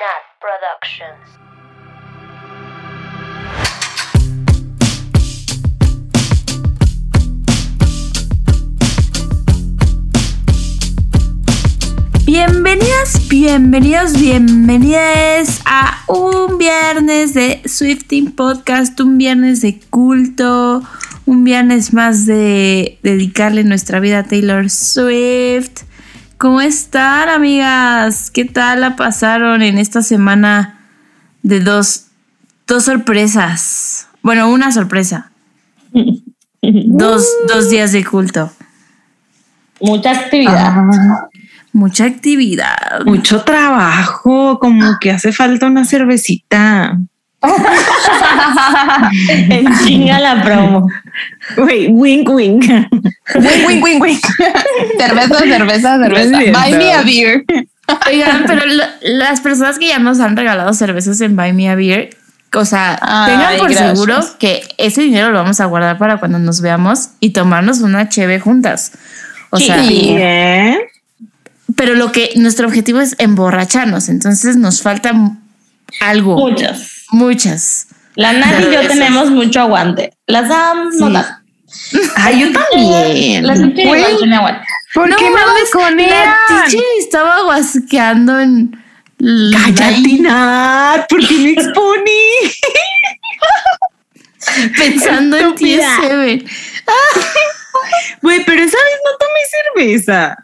Nat Productions. Bienvenidas, bienvenidos, bienvenidas a un viernes de Swifting Podcast, un viernes de culto, un viernes más de dedicarle nuestra vida a Taylor Swift. ¿Cómo están, amigas? ¿Qué tal la pasaron en esta semana de dos, dos sorpresas? Bueno, una sorpresa. Dos, dos días de culto. Mucha actividad. Mucha actividad. Mucho trabajo, como que hace falta una cervecita. En chinga la promo. Güey, wink, wink. Wing, wing, wing, wing. cerveza, cerveza, cerveza. Buy me a beer. Oigan, pero lo- las personas que ya nos han regalado cervezas en Buy Me a Beer, o sea, Ay, tengan por gracias. seguro que ese dinero lo vamos a guardar para cuando nos veamos y tomarnos una cheve juntas. O Sí. sea, Bien. pero lo que nuestro objetivo es emborracharnos, entonces nos falta algo, Muchas. Muchas. La Nat y yo tenemos mucho aguante. Las Sam no tanto. Ay, yo también. Las Güey. igual tienen aguante. ¿Por No qué me conean? La Tichi estaba guasqueando en... Cállate, Nat, ¿por qué me exponí? pensando en ti. Seven. Güey, pero esa vez no tomé cerveza.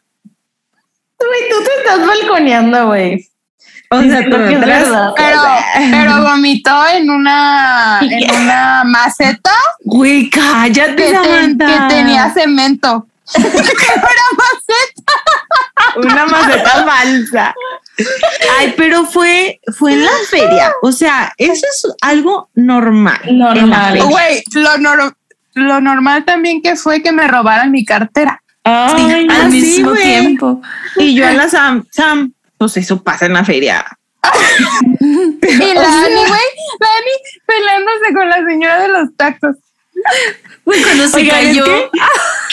Güey, tú te estás balconeando, güey. O sea. Pero, pero vomitó en una, en una maceta Güey, cállate, que, tenía cemento. Una maceta. una maceta falsa. Ay, pero fue, fue en la feria. O sea, eso es algo normal. en Normal. Güey, lo, nor- lo normal también que fue que me robaran mi cartera. Ay, Al sí, mismo güey. tiempo. Y yo a la Sam, Sam, pues eso pasa en la feria. Y la Dani, güey, la Dani peleándose con la señora de los tacos. Güey, cuando se Oigan, es cayó. que-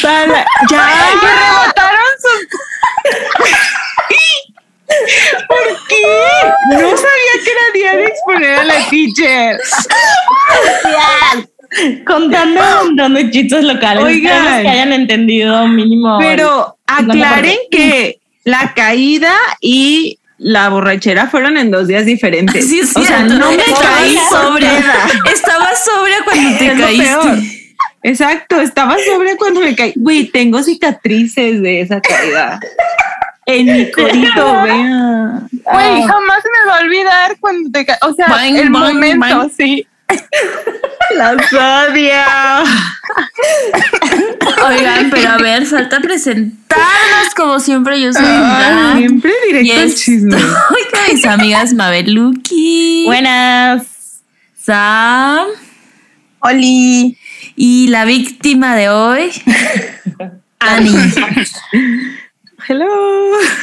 Para- ya, Y rebotaron sus ¿por qué? No sabía que era día de exponer a la teacher. contando un montón de chistes locales. Oigan. Que hayan entendido mínimo. Pero aclaren que la caída y la borrachera fueron en dos días diferentes. Sí, es o sea, no me caí sobria. Estaba sobria cuando te Es lo peor. caíste. Exacto, estaba sobria cuando me caí. Güey, tengo cicatrices de esa caída. En mi codito, vea. Güey, jamás se me va a olvidar cuando te ca- O sea, Boing, el momento, sí. Las odio. Oigan, pero a ver, falta presentarnos como siempre. Yo soy Ay, siempre Y directo al chisme. con mis amigas Mabeluki, Buenas. Sam Oli. y la víctima de hoy, Annie. Hello.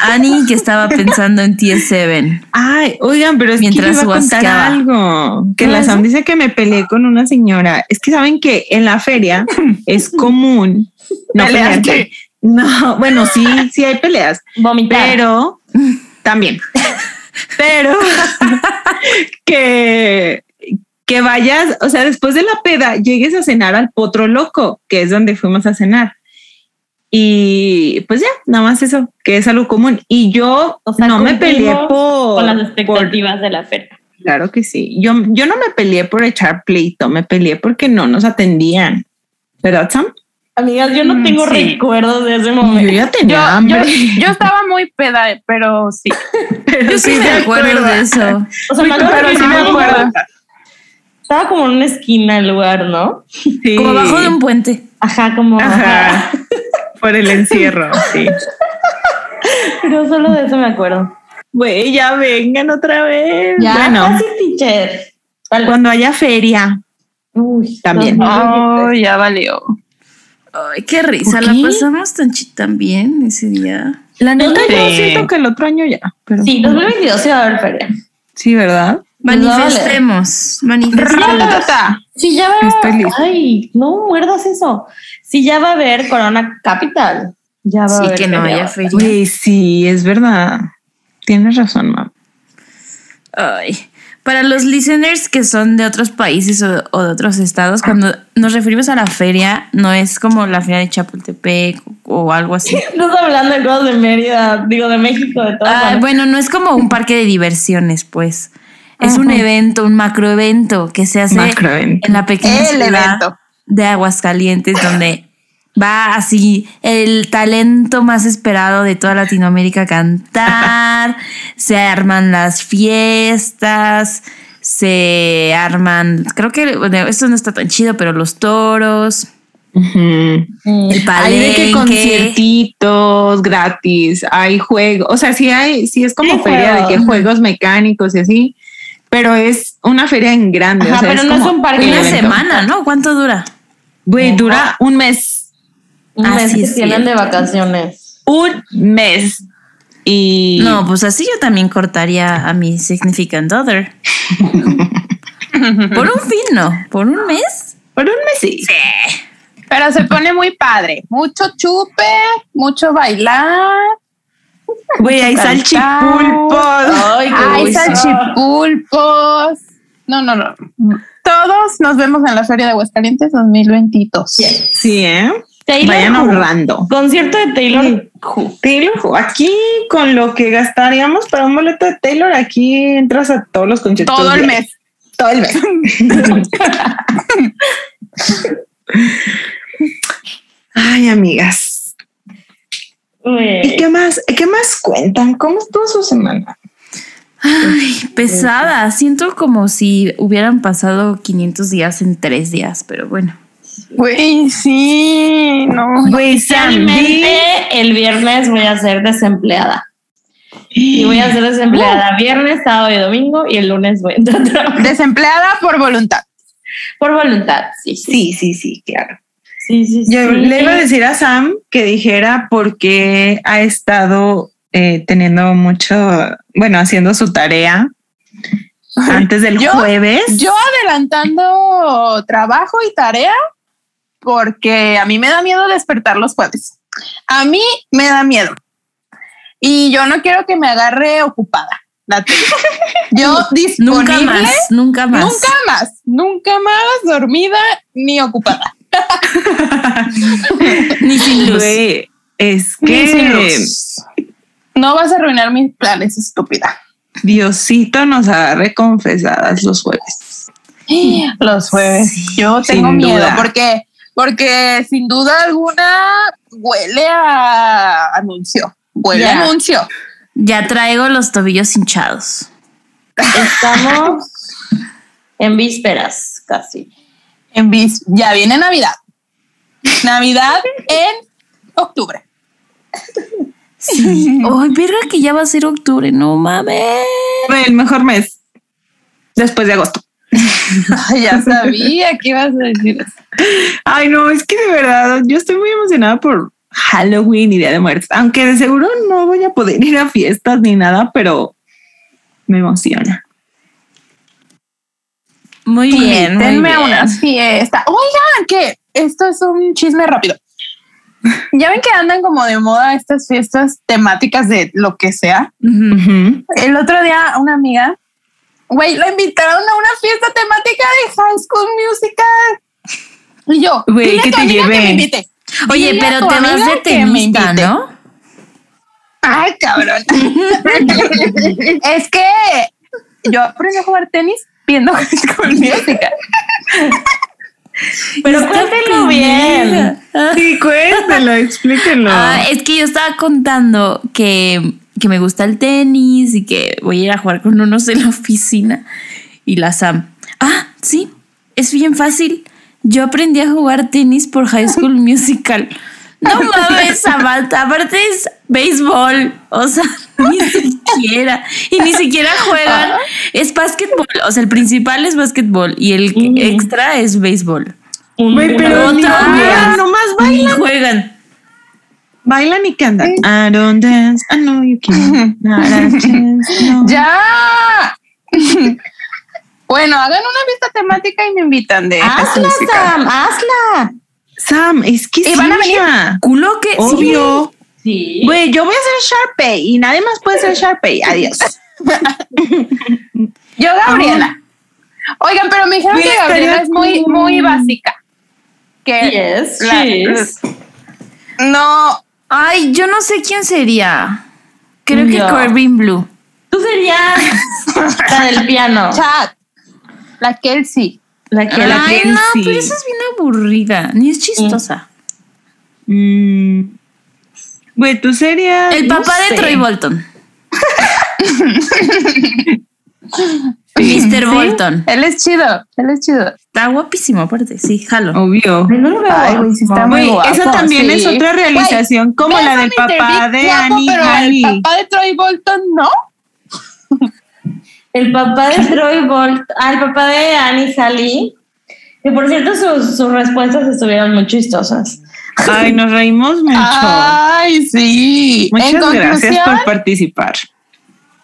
Annie que estaba pensando en TS7. Ay, oigan, pero es Mientras que iba a contar algo. Que ¿Qué la? Sam dice que me peleé con una señora. Es que saben que en la feria es común no pelearte. No, bueno, sí, sí hay peleas, Vomitar. pero también. Pero que que vayas, o sea, después de la peda, llegues a cenar al Potro Loco, que es donde fuimos a cenar. Y pues ya, nada más eso, que es algo común. Y yo O sea, no me peleé por, con las por- expectativas de la feria. Claro que sí. Yo, yo no me peleé por echar pleito, me peleé porque no nos atendían. ¿Verdad, Sam? Amigas, yo no Mm, tengo sí. recuerdos de ese Yo momento. ya tenía Yo, yo, hambre. yo estaba muy peda, pero sí. pero Yo sí me acuerdo de eso. O sea, me pero sí me estaba como- acuerdo. Estaba como en una esquina el lugar, ¿no? Sí. Como abajo de un puente. Ajá, como. Ajá. Por el encierro, sí. Pero solo de eso me acuerdo. Güey, ya vengan otra vez. Ya, bueno, Casi teacher. Tal- cuando haya feria. Uy, También. 2023. Oh, ya valió. Ay, qué risa. ¿Por La pasamos tan, tan bien ese día. La neta, yo siento que el otro año ya. Pero Sí, 2022 sí va a haber feria. sí, ¿verdad? Manifestemos. Manifestemos. Sí, ya va. Ay, no muerdas eso. Sí, ya va a haber Corona Capital. Ya va a Sí, haber que no feria. haya feria. Güey, sí, es verdad. Tienes razón, mam. Ay. Para los listeners que son de otros países o, o de otros estados, cuando nos referimos a la feria, no es como la feria de Chapultepec o algo así. Estás hablando de cosas de Mérida, digo, de México, de todo. Ah, bueno, no es como un parque de diversiones, pues. Es un evento, un macroevento que se hace Macroevento. en la pequeña El ciudad evento. de Aguascalientes, donde va así el talento más esperado de toda Latinoamérica a cantar, se arman las fiestas, se arman, creo que bueno, esto no está tan chido, pero los toros, el Hay de que palenque. conciertitos gratis, hay juegos, o sea, sí hay, sí es como Hay feria de que juegos. juegos mecánicos y así, pero es una feria en grande. Ajá, o sea, pero no es un parque. Una evento. semana, ¿no? ¿Cuánto dura? Güey, dura un mes, Un Ah, mes sí, que tienen de vacaciones. un mes. Y No, pues así yo también cortaría a mi significant other. por un fin, no. Por un mes. por un mes sí. Pero se pone muy padre. Mucho chupe, mucho bailar. Güey, hay salchipulpos. Ay, qué Hay salchipulpos. No, no, no. Todos nos vemos en la Feria de Aguascalientes 2022. Sí, ¿eh? Taylor Vayan ahorrando. Concierto de Taylor. Who. Taylor, aquí con lo que gastaríamos para un boleto de Taylor, aquí entras a todos los conciertos. Todo el mes. Todo el mes. Ay, amigas. ¿Y qué más? ¿Qué más cuentan? ¿Cómo estuvo su semana? Ay, pesada. Siento como si hubieran pasado 500 días en tres días, pero bueno. Güey, sí, no. Güey, el viernes voy a ser desempleada. Y voy a ser desempleada viernes, sábado y domingo y el lunes voy a entrar. Desempleada por voluntad. por voluntad. Sí, sí, Sí, sí, sí, claro. Sí, sí. Yo sí. le iba a decir a Sam que dijera por qué ha estado eh, teniendo mucho, bueno, haciendo su tarea antes del Yo- jueves. Yo adelantando trabajo y tarea porque a mí me da miedo despertar los jueves. A mí me da miedo. Y yo no quiero que me agarre ocupada. la. Yo disponible. Nunca más, nunca más. Nunca más, nunca más dormida ni ocupada. Ni sin luz. Güey, es Ni sin que luz. No vas a arruinar mis planes, estúpida. Diosito nos agarre confesadas los jueves. Los jueves. Yo tengo miedo duda. porque, porque sin duda alguna huele a anuncio. Huele Ya. a anuncio. Ya traigo los tobillos hinchados. Estamos en vísperas casi. En bis, ya viene Navidad. Navidad en octubre. Sí. Ay, verga que ya va a ser octubre, no mames. El mejor mes después de agosto. Ay, ya sabía que ibas a decir eso. Ay, no, es que de verdad yo estoy muy emocionada por Halloween y Día de Muertos, aunque de seguro no voy a poder ir a fiestas ni nada, pero me emociona. Muy bien, Denme bien. una fiesta. Oigan, que esto es un chisme rápido. Ya ven que andan como de moda estas fiestas temáticas de lo que sea. El otro día una amiga, güey, la invitaron a una fiesta temática de High School Musical. Y yo, Güey, dile a que te lleve. que me invite. Oye, Dile a pero te vas de tenista. ¿no? Ay, cabrón. es que yo aprendí a jugar tenis viendo High Musical. Pero cuéntenlo bien. Ah. Sí, cuéntenlo, explíquenlo. Ah, es que yo estaba contando que, que me gusta el tenis y que voy a ir a jugar con unos en la oficina. Y la Sam, ah, sí, es bien fácil. Yo aprendí a jugar tenis por High School Musical. No mames, Samantha, aparte es béisbol, o sea, ni siquiera, y ni siquiera juegan, es básquetbol, o sea, el principal es básquetbol y el Mm. extra es béisbol. Güey, pero ni otra juegan, vez. nomás Ni bailan, juegan. bailan y cantan. I don't dance, I know you can. Not a chance, no. ¡Ya! bueno, hagan una fiesta temática y me invitan de Hazla. Sam, hazla. Sam, es que Y sí, van a venir. Culo que Obvio. Sí. Güey, yo voy a hacer Sharpay y nadie más puede hacer Sharpay. Adiós. Yo, Gabriela. Oigan, pero me dijeron que Gabriela es muy, muy básica. Que Yes, la- is. no, Ay, yo no sé quién sería. Creo que. Corbin Blue. Tú serías la del piano. chat. La Kelsey. La que la Ay, que no, sí. pero esa es bien aburrida. Ni es chistosa. Mm. Güey, tú serías. El no papá de sé. Troy Bolton. Mr. Bolton. Él es chido. Él es chido. Está guapísimo, aparte. Sí, jalo. Obvio. Ay, no lo veo. Ay, güey, sí está muy Güey, guapo. esa también sí. es otra realización como Güey, la del papá de Annie pero. El papá de Troy Bolton, ¿no? El papá de Troy Bolt, ah, el papá de Annie Halley. Que por cierto, sus, sus respuestas estuvieron muy chistosas. Ay, nos reímos mucho. Ay, sí. Muchas en gracias por participar.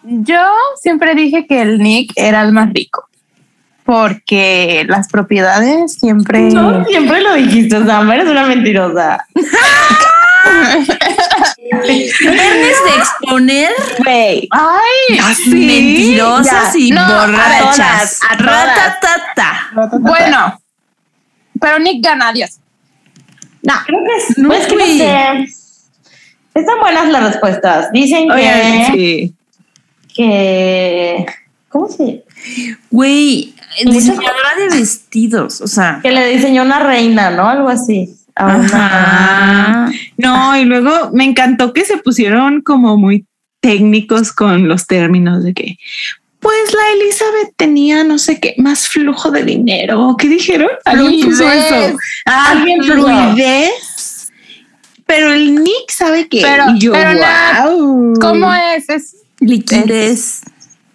yo siempre dije que el Nick era el más rico. Porque las propiedades siempre. No, siempre lo dijiste, Sam, eres una mentirosa. Viernes de exponer Ay, mentirosas ya. y No, a borrachas. todas, a todas. Ratatata. bueno. Pero Nick gana, adiós. No, creo que es. No, pues que no güey. sé. Están buenas las respuestas. Dicen que, sí. que. ¿Cómo se Güey, diseñadora de vestidos. O sea. Que le diseñó una reina, ¿no? Algo así. Ajá. No, y luego me encantó que se pusieron como muy técnicos con los términos de que, pues la Elizabeth tenía no sé qué, más flujo de dinero. ¿Qué dijeron? Alguien puso Fluidez. eso. Ah, Alguien fluidez. Pero el Nick sabe que Pero- yo, pero. ¿Cómo es? Es Liquidez.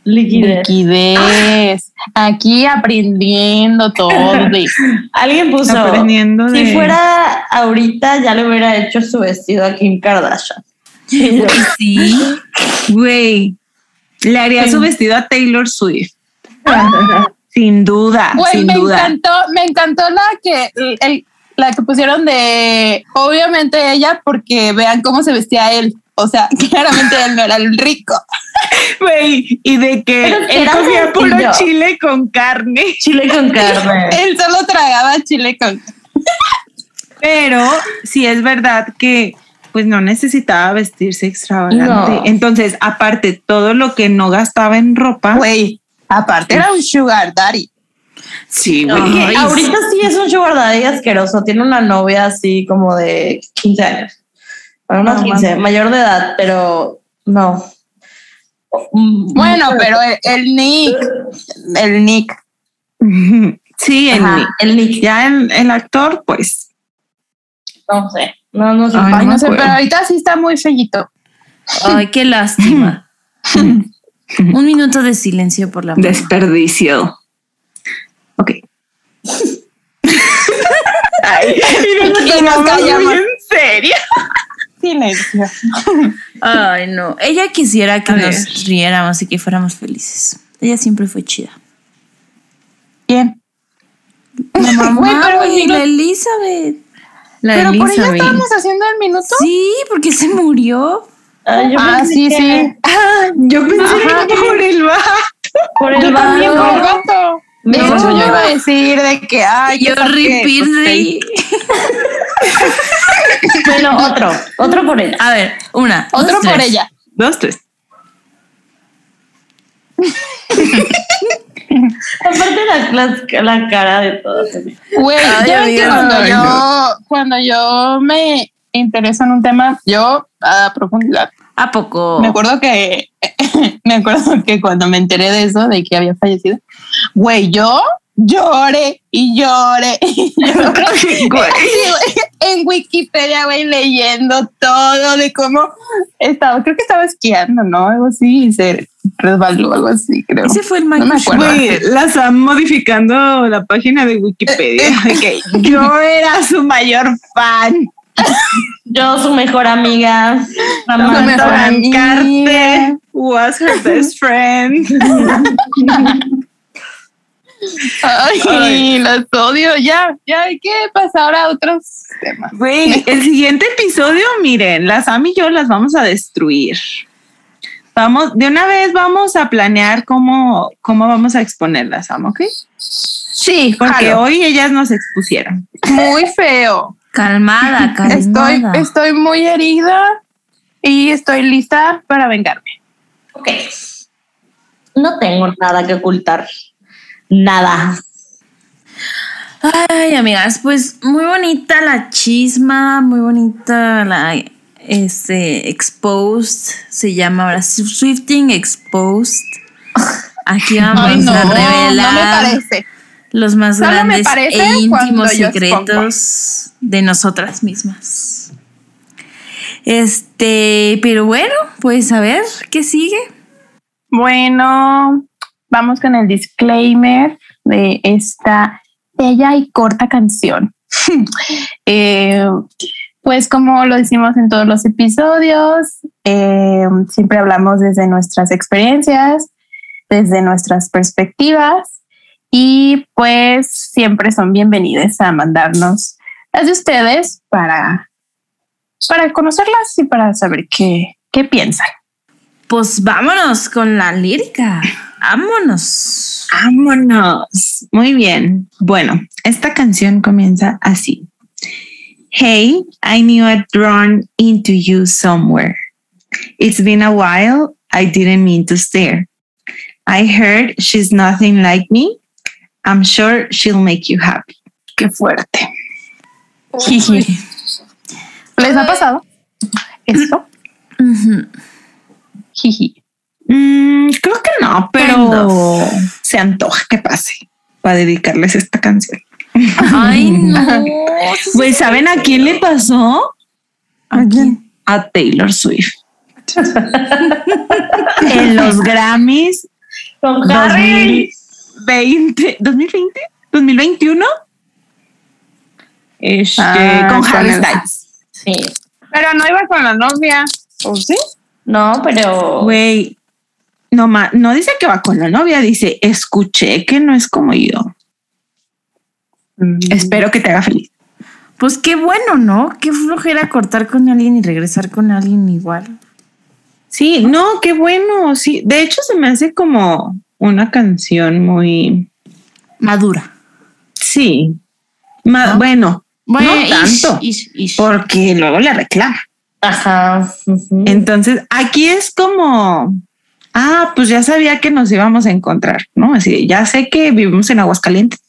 Liquidez. liquidez. Aquí aprendiendo todo. de- Alguien puso. Aprendiendo de- Si fuera ahorita, ya le hubiera hecho su vestido a Kim Kardashian. Yo, Sí. Güey, le haría su vestido a Taylor Swift. Sin duda, Güey, sin me duda. encantó, me encantó la que el, la que pusieron de obviamente ella, porque vean cómo se vestía él. O sea, claramente él no era el rico. Güey, y de que Pero él era comía puro chile con carne. Chile con carne. Él solo tragaba chile con. Pero sí es verdad que pues no necesitaba vestirse extravagante. No. Entonces, aparte, todo lo que no gastaba en ropa. Güey, aparte era un sugar daddy. sí, güey. Ahorita sí es un sugar daddy asqueroso. Tiene una novia así como de 15 años. Bueno, unos No, 15, mames. mayor de edad, pero no. Mm, Bueno, pero el, el Nick, el Nick. Sí, el Ajá, Nick. el Nick. Ya el, el actor, pues. No sé. No, no sé. Ay, Ay, no sé, pero ahorita sí está muy fellito. Ay, qué lástima. Un minuto de silencio por la. Desperdicio. Ok. Ay, y nos Y nos tomamos callamos. muy en serio. Silencio. Ay, no. Ella quisiera que A ver. nos riéramos y que fuéramos felices. Ella siempre fue chida. ¿Quién? La mamá, Güey, pero y la Elizabeth. La Pero por ella estábamos haciendo el minuto. Sí, porque se murió. Yo Ah, pensé sí, que sí. Ah, yo pensé Ajá. que por el vato. Por el Yo también vato. por el gato. De No. hecho, yo iba a decir de que, ay, Yo repeat Bueno, otro. Otro por él. A ver, una. Otro dos, por tres. ella. Dos, tres. Aparte la, la, la cara de todos. Güey, ya ven que cuando Ay, yo, cuando yo me intereso en un tema, yo a profundidad. ¿A poco? Me acuerdo que, me acuerdo que cuando me enteré de eso, de que había fallecido, güey, yo lloré y lloré y lloré. Güey. En Wikipedia, güey, leyendo todo de cómo estaba, creo que estaba esquiando, ¿no? Algo así, y se resbaló, algo así, creo. Ese fue el No me acuerdo. La están modificando la página de Wikipedia. de que yo era su mayor fan. Yo, su mejor amiga. Su mejor Samantha amiga. Carter was her best friend. Ay, Ay. los odio. Ya, ya hay que pasar a otros temas. Güey, el siguiente episodio, miren, las Sam y yo las vamos a destruir. Vamos, de una vez vamos a planear cómo, cómo vamos a exponerlas, Sam, ¿ok? Sí, Porque jalo. hoy ellas nos expusieron. muy feo. Calmada, calmada. Estoy, estoy muy herida y estoy lista para vengarme. Ok. No tengo nada que ocultar. Nada. Ay, amigas, pues muy bonita la chisma, muy bonita la este exposed, se llama ahora Swifting Exposed. Aquí vamos Ay, no, a no me revelar parece. los más Solo grandes e íntimos secretos de nosotras mismas. Este, pero bueno, pues a ver qué sigue. Bueno, vamos con el disclaimer de esta bella y corta canción. Eh, pues como lo decimos en todos los episodios, eh, siempre hablamos desde nuestras experiencias, desde nuestras perspectivas y pues siempre son bienvenidas a mandarnos las de ustedes para, para conocerlas y para saber qué, qué piensan. Pues vámonos con la lírica. Vámonos. Vámonos. Muy bien. Bueno, esta canción comienza así. Hey, I knew I'd run into you somewhere. It's been a while. I didn't mean to stare. I heard she's nothing like me. I'm sure she'll make you happy. Qué fuerte. Jiji. ¿Les ha pasado esto? Ujú. Jiji. Mm, creo que no, pero se antoja que pase para dedicarles esta canción. Ay, no. Pues, ¿saben a quién le pasó? ¿A quién? A Taylor Swift. en los Grammys Con Harry. 2020, 2020, 2021. Este, Ah, con con Harry Styles. Sí. Pero no iba con la novia. ¿O sí? No, pero. Güey, no, no dice que va con la novia, dice, escuché que no es como yo. Espero que te haga feliz. Pues qué bueno, ¿no? Qué flojera cortar con alguien y regresar con alguien igual. Sí, no, qué bueno. Sí, de hecho se me hace como una canción muy, Madura. sí, ma- ¿No? bueno, Bueno, no ish, tanto, ish, ish. porque luego le reclama. Ajá. ujú. Entonces, aquí es como, ah, pues ya sabía que nos íbamos a encontrar, ¿no? Así, ya sé que vivimos en Aguascalientes.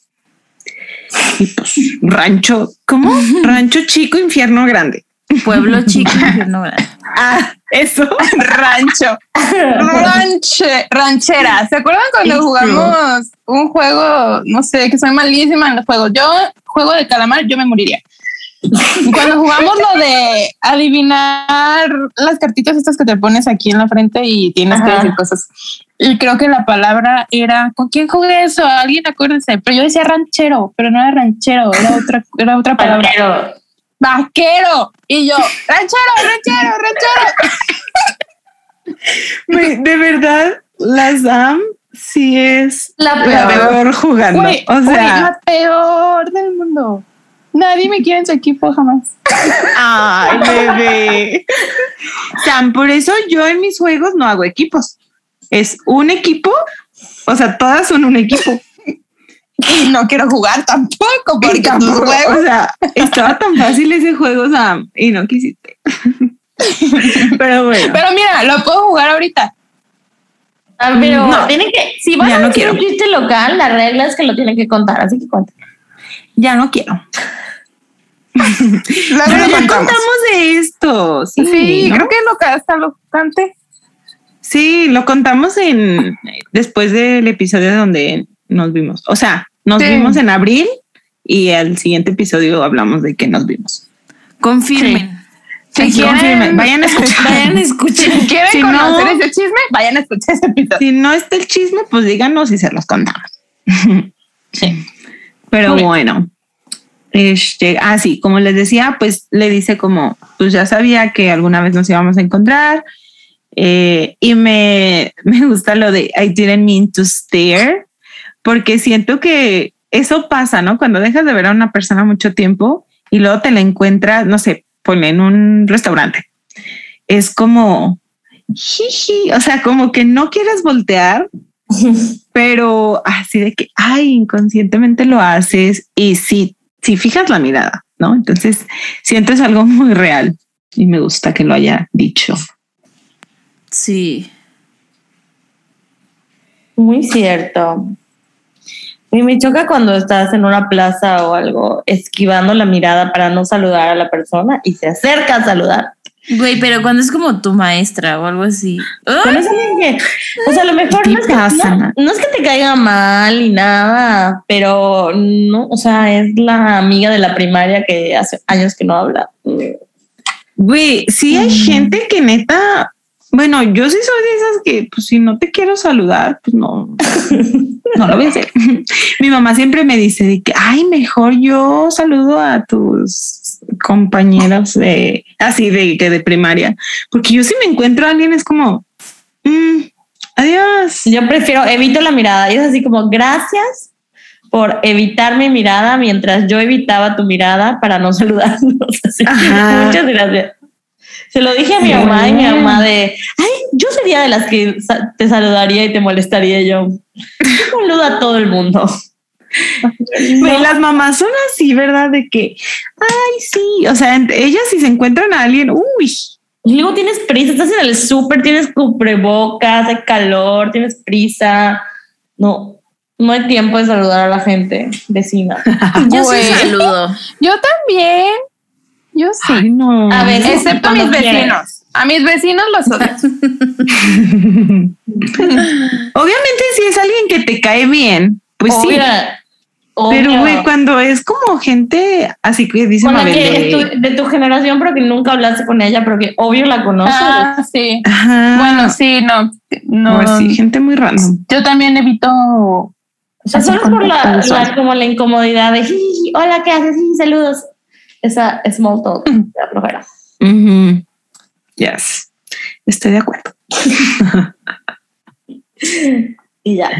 Y pues, rancho, ¿cómo? rancho chico, infierno grande. Pueblo chico, infierno grande. Ah, eso. Rancho. Ranche, ranchera. ¿Se acuerdan cuando jugamos un juego? No sé, que soy malísima en los juegos. Yo, juego de calamar, yo me moriría. Cuando jugamos lo de adivinar las cartitas estas que te pones aquí en la frente y tienes que Ajá. decir cosas. Y creo que la palabra era, ¿con quién jugué eso? Alguien acuérdense. Pero yo decía ranchero, pero no era ranchero, era otra, era otra palabra. Pero. Vaquero. Y yo, ranchero, ranchero, ranchero. De verdad, la Sam sí es La la peor. peor jugando. Güey, o sea, la peor del mundo. Nadie me quiere en su equipo jamás. ay, bebé. Sam, por eso yo en mis juegos no hago equipos. Es un equipo, o sea, todas son un equipo. Y no quiero jugar tampoco porque Y tus tampoco, juegos. o sea, estaba tan fácil ese juego, Sam, y no quisiste. Pero bueno, Pero mira, lo puedo jugar ahorita. Ah, pero No. tienen que. Si van Ya a no hacer un chiste local, la regla es que lo tienen que contar. Así que cuenta. ya no quiero. Pero ya contamos. contamos de esto. Sí, Sí, ¿no? creo que lo hasta lo cante. Sí, lo contamos en después del episodio donde nos vimos. O sea, nos Sí. vimos en abril y al siguiente episodio hablamos de que nos vimos. Confirmen. Si Sí, quieren- confirmen, vayan a escuchar. Vayan a escuchar. Si quieren Si conocer no- ese chisme, vayan a escuchar ese episodio. Si no está el chisme, pues díganos y se los contamos. Sí. Pero Muy bien. bueno, este, ah, sí, como les decía, pues le dice como, pues ya sabía que alguna vez nos íbamos a encontrar. eh, y me, me gusta lo de I didn't mean to stare, porque siento que eso pasa, ¿no? Cuando dejas de ver a una persona mucho tiempo y luego te la encuentras, no sé, ponle en un restaurante. Es como, jiji, o sea, como que no quieres voltear, pero así de que, ay, inconscientemente lo haces y sí, si fijas la mirada, ¿no? Entonces sientes algo muy real y me gusta que lo haya dicho. Sí. Muy cierto. Y me choca cuando estás en una plaza o algo, esquivando la mirada para no saludar a la persona y se acerca a saludar. Güey, pero cuando es como tu maestra o algo así. Pero es alguien que, o sea, a lo mejor no es, que, pasa? no- no es que te caiga mal ni nada, pero no, o sea, es la amiga de la primaria que hace años que no habla. Güey, sí hay gente que neta, bueno, yo sí soy de esas que, pues si no te quiero saludar, pues no, no lo voy a hacer. Mi mamá siempre me dice de que, ay, mejor yo saludo a tus compañeros de, así de que de primaria, porque yo si me encuentro a alguien es como, "Mm, adiós. Yo prefiero, evito la mirada y es así como, gracias por evitar mi mirada mientras yo evitaba tu mirada para no saludarnos. Así. Muchas gracias. Se lo dije a mi mamá y mi mamá de, ay, yo sería de las que te saludaría y te molestaría Y yo. Yo saludo a todo el mundo. Las mamás son así, ¿verdad? De que, ay, sí, o sea, ellas si se encuentran a alguien, uy, Y luego tienes prisa, estás en el súper, tienes cubrebocas, hay calor, tienes prisa. No, no hay tiempo de saludar a la gente vecina. Yo sí Güey. saludo. Yo también. Yo sí. ay, no. A veces, Excepto a mis quieres. vecinos. A mis vecinos los odio. Obviamente, si es alguien que te cae bien, pues sí. Obvio, Pero, güey, cuando es como gente así que dice Con la Mabel que de- es tu- de tu generación, pero que nunca hablaste con ella, pero que obvio la conoces. Ah, sí. Ajá. Bueno, sí, no. No, O así, gente muy random. Yo también evito. o sea, solo por la, como la incomodidad de "Jiji, hola, ¿qué haces? Sí, saludos. Esa small talk, la flojera. Ujú. Yes. Estoy de acuerdo. Y ya.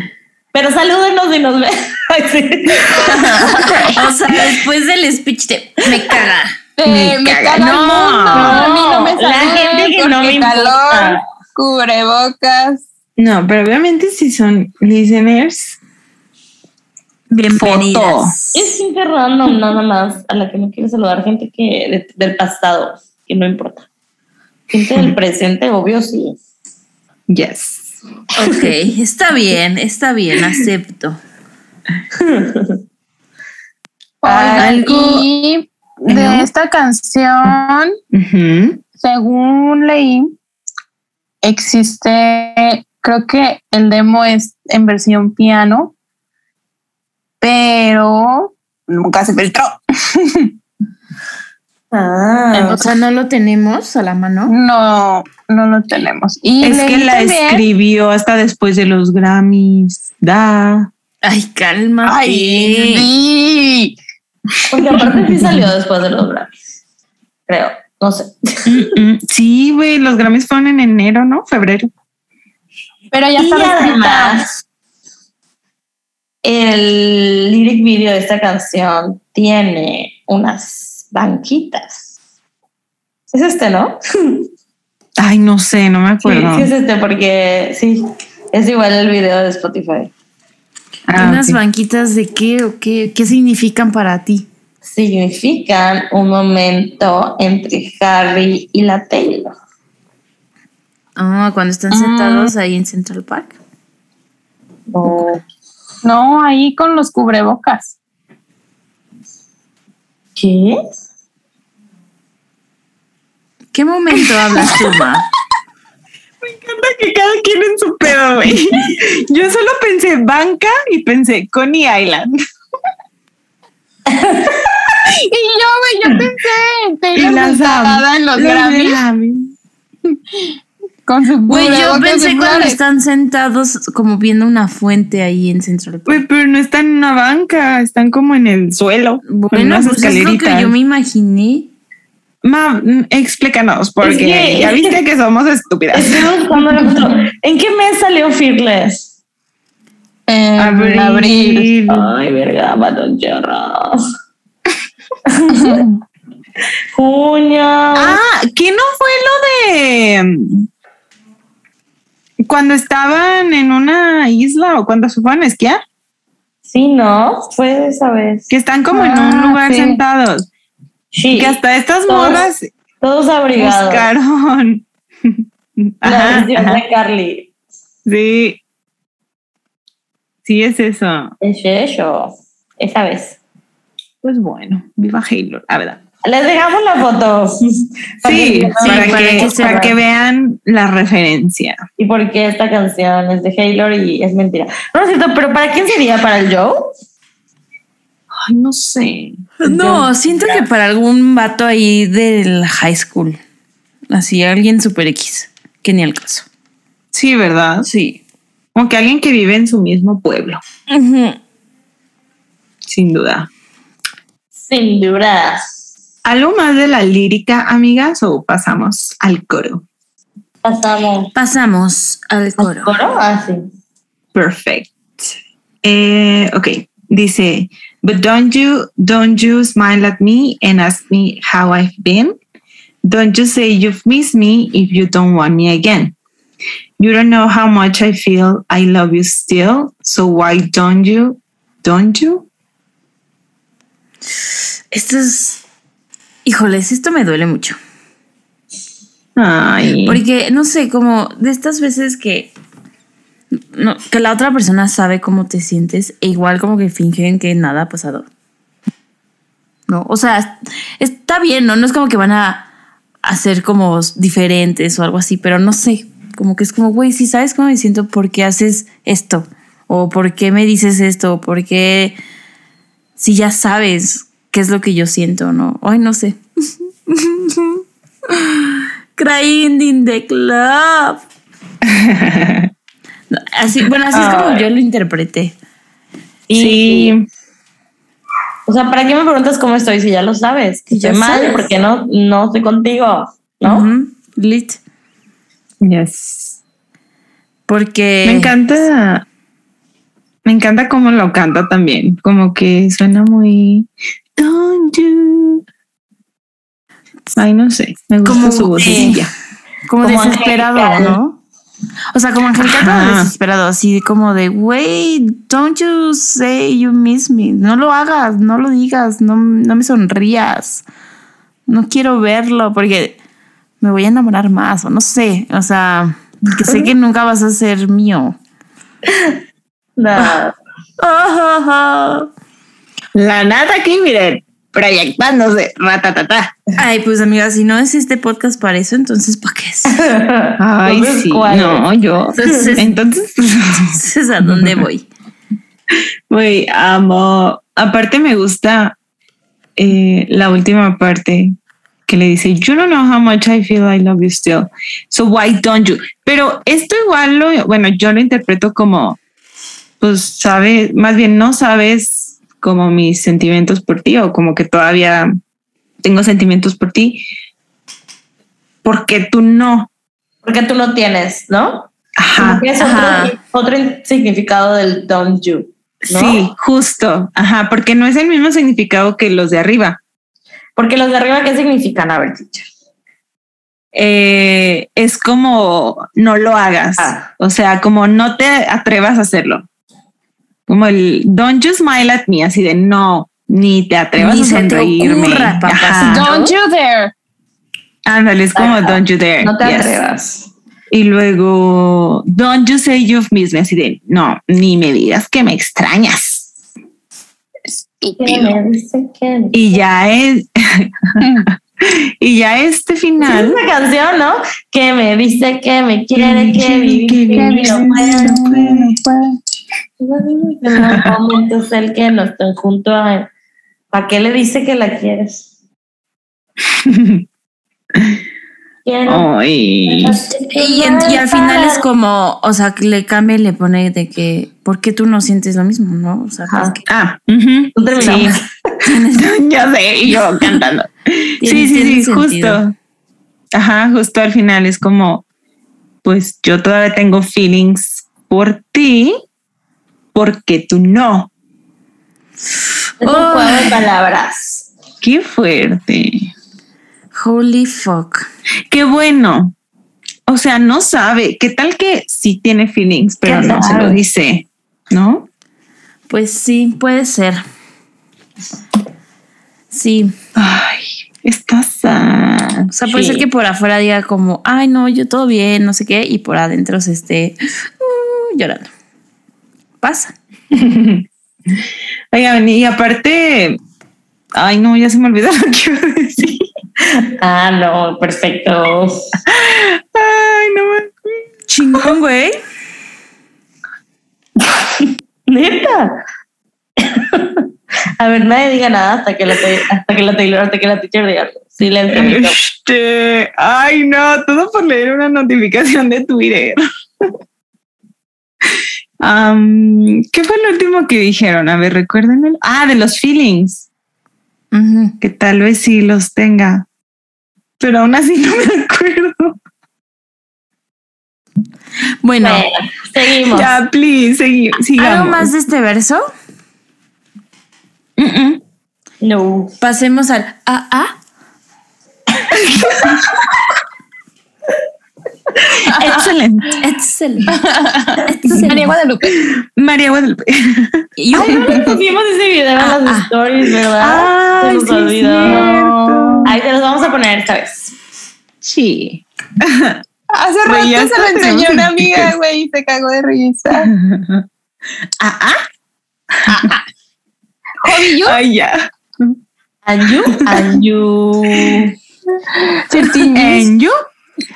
Pero salúdenos y nos ven. Sí. O sea, después del speech de me caga. Eh, Me me caga. caga el No, mundo. a mí no me la gente que no me importa. calor, cubrebocas. No, pero obviamente si son listeners, Bienvenidas. Es gente random, nada más, a la que no quiero saludar. Gente que de- del pasado, que no importa. Gente del presente, obvio, sí. yes. Ok, está bien, está bien, acepto. Algo y de ¿no? esta canción, según leí, existe, creo que el demo es en versión piano, pero nunca se filtró. Ah, O sea, no lo tenemos a la mano. No, no lo tenemos. Y Es que la también- escribió hasta después de los Grammys. Da. Ay, cálmate. Ay, sí. porque aparte sí salió después de los Grammys. Creo, no sé. Mm, mm. Sí, güey, los Grammys fueron en enero, ¿no? Febrero. Pero ya está además, el lyric video de esta canción tiene unas banquitas. Es este, ¿no? Ay, no sé, no me acuerdo. sí es este, porque sí, es igual el video de Spotify. Ah, ¿Unas banquitas de qué o qué? ¿Qué significan para ti? Significan un momento entre Harry y la Taylor. Ah, cuando están Ah. sentados ahí en Central Park. No. No, ahí con los cubrebocas. ¿Qué? ¿Qué momento hablas tú, Ma? Me encanta que cada quien en su pedo, güey. Yo solo pensé banca y pensé Coney Island. Y yo, güey, yo pensé en Taylor las sentada en los Grammys con su Güey, yo pensé cuando están sentados como viendo una fuente ahí en Central Park. Güey, pero no están en una banca, están como en el suelo. Bueno, pues es lo que yo me imaginé. Ma, mm, explícanos, porque Es que- ya viste que somos estúpidas. Estoy buscando la foto. ¿En qué mes salió Fearless? En Abril. abril. Ay, verga, Jerras. Junio. Ah, ¿qué no fue lo de Cuando estaban en una isla o cuando se fueron a esquiar, Sí, no, fue esa vez. que están como en un Ah, lugar sí. sentados. Sí, Que hasta estas Todos morras todos abrigados. buscaron. La versión de Carly. Sí. Sí, es eso. Es eso. Esa vez. Pues bueno, viva Halo, la verdad. Les dejamos la foto. Para Sí, que- para, para que, que se para vea. que vean la referencia. Y porque esta canción es de Halo y es mentira. No es cierto, pero ¿para quién sería? ¿Para el Joe? Ay, no sé. No, siento que para algún vato ahí del high school. Así, alguien super X. Que ni al caso. Sí, ¿verdad? Sí. Como que alguien que vive en su mismo pueblo, sin duda. Sin duda. ¿Algo más de la lírica, amigas, o pasamos al coro? Pasamos. Pasamos al coro. ¿Coro? Ah, sí. Perfect. Eh, ok, dice, but don't you, don't you smile at me and ask me how I've been? Don't you say you've missed me if you don't want me again? You don't know how much I feel I love you still, so why don't you, don't you? Esto es. Híjoles, esto me duele mucho. Ay, Porque, no sé, como de estas veces que. No, que la otra persona sabe cómo te sientes e igual como que fingen que nada ha pasado. No, o sea, está bien, ¿no? No es como que van a hacer como diferentes o algo así, pero no sé, como que es como, güey, si sabes cómo me siento, ¿por qué haces esto? ¿O por qué me dices esto? ¿O por qué si ya sabes qué es lo que yo siento, no? Ay, no sé. Crying in the club. Así, bueno, así es como yo lo interpreté. Y- sí, O sea, ¿para qué me preguntas cómo estoy si ya lo sabes? Que Ya estoy mal sabes. porque no, no estoy contigo, ¿no? Lit. yes. Porque. Me encanta. Me encanta cómo lo canta también. Como que suena muy. Don't you. Ay, no sé. Me gusta Como- su vocecilla. Como, Como desesperado, angelical. ¿no? O sea, como angelical, pero Ajá. desesperado, así como de, wey, don't you say you miss me. No lo hagas, no lo digas, no, no me sonrías. No quiero verlo porque me voy a enamorar más, o no sé. O sea, que sé que nunca vas a ser mío. No. La nata aquí, miren, proyectándose. Ratatata. Ay, pues amiga, si no es este podcast para eso, entonces ¿para qué es? Ay, Entonces, sí. ¿cuál No, yo. Entonces- Entonces, Entonces, ¿a dónde voy? güey, amo. Aparte, me gusta eh, la última parte que le dice, You don't know how much I feel I love you still. So why don't you? Pero esto igual lo, bueno, yo lo interpreto como, pues, sabes, más bien no sabes como mis sentimientos por ti o como que todavía tengo sentimientos por ti. Porque tú no. Porque tú no tienes, ¿no? Ajá. Es otro, otro significado del don't you. ¿no? Sí, justo. Ajá, porque no es el mismo significado que los de arriba. Porque los de arriba, ¿qué significan? A ver, teacher. Eh, es como no lo hagas. Ah. O sea, como no te atrevas a hacerlo. Como el don't you smile at me, así de no, ni te atrevas Ni a se te sonreírme. ocurra, papá. Ajá. Don't you dare. Ándale, es como Ajá. don't you dare. No te Yes. atrevas. Y luego, don't you say you've missed me, así de no, ni me digas que me extrañas. ¿Qué me que me- Y ya es, y ya este Es final. una canción, ¿no? Que me dice que me quiere, que vivir, que no puede. En los momentos el que no están junto a él. ¿Para qué le dice que la quieres? Ay. Y, en- y al final es como, o sea, que le cambia y le pone de que, ¿por qué tú no sientes lo mismo, no? O sea, pues que Ah, terminamos. Sí. ya sé, y yo cantando. Sí, sí, sí, sentido. justo. Ajá, justo al final es como, pues yo todavía tengo feelings por ti, porque tú no. Es un juego de palabras. Qué fuerte. Holy fuck. Qué bueno o sea, no sabe. ¿Qué tal que sí tiene feelings, pero ¿Qué no se lo dice? ¿No? Pues sí, puede ser. Sí. Ay, está sad. O sea, puede Sí. ser que por afuera diga como, ay, no, yo todo bien, no sé qué, y por adentro se esté uh, llorando. Pasa. Oigan, y aparte, ay, no, ya se me olvidó lo que iba a decir. Ah, no, perfecto. Ay, no me Chingón, güey. Neta. A ver, nadie diga nada hasta que la, hasta que la Taylor, hasta que la teacher diga algo. Silencio. Este, ay, no, todo por leer una notificación de Twitter. ¿Qué fue lo último que dijeron? A ver, recuérdenme. Ah, de los feelings, que tal vez sí los tenga, pero aún así no me acuerdo. Bueno, Bueno, seguimos. Ya, please, segui- sigamos. ¿algo más de este verso? No. Pasemos al AA. Excelente. Excelente. María. Guadalupe. María Guadalupe. Ay, no le pusimos ese video en Ah, las ah. stories, ¿verdad? Ay, Se nos sí olvidó. Ahí te los vamos a poner esta vez. Sí. Hace rato Güey, ya se lo enseñó una amiga, güey, y se cagó de risa. Ah, ah. Obi, yo, Ay, ya. Anju, Anju. En you,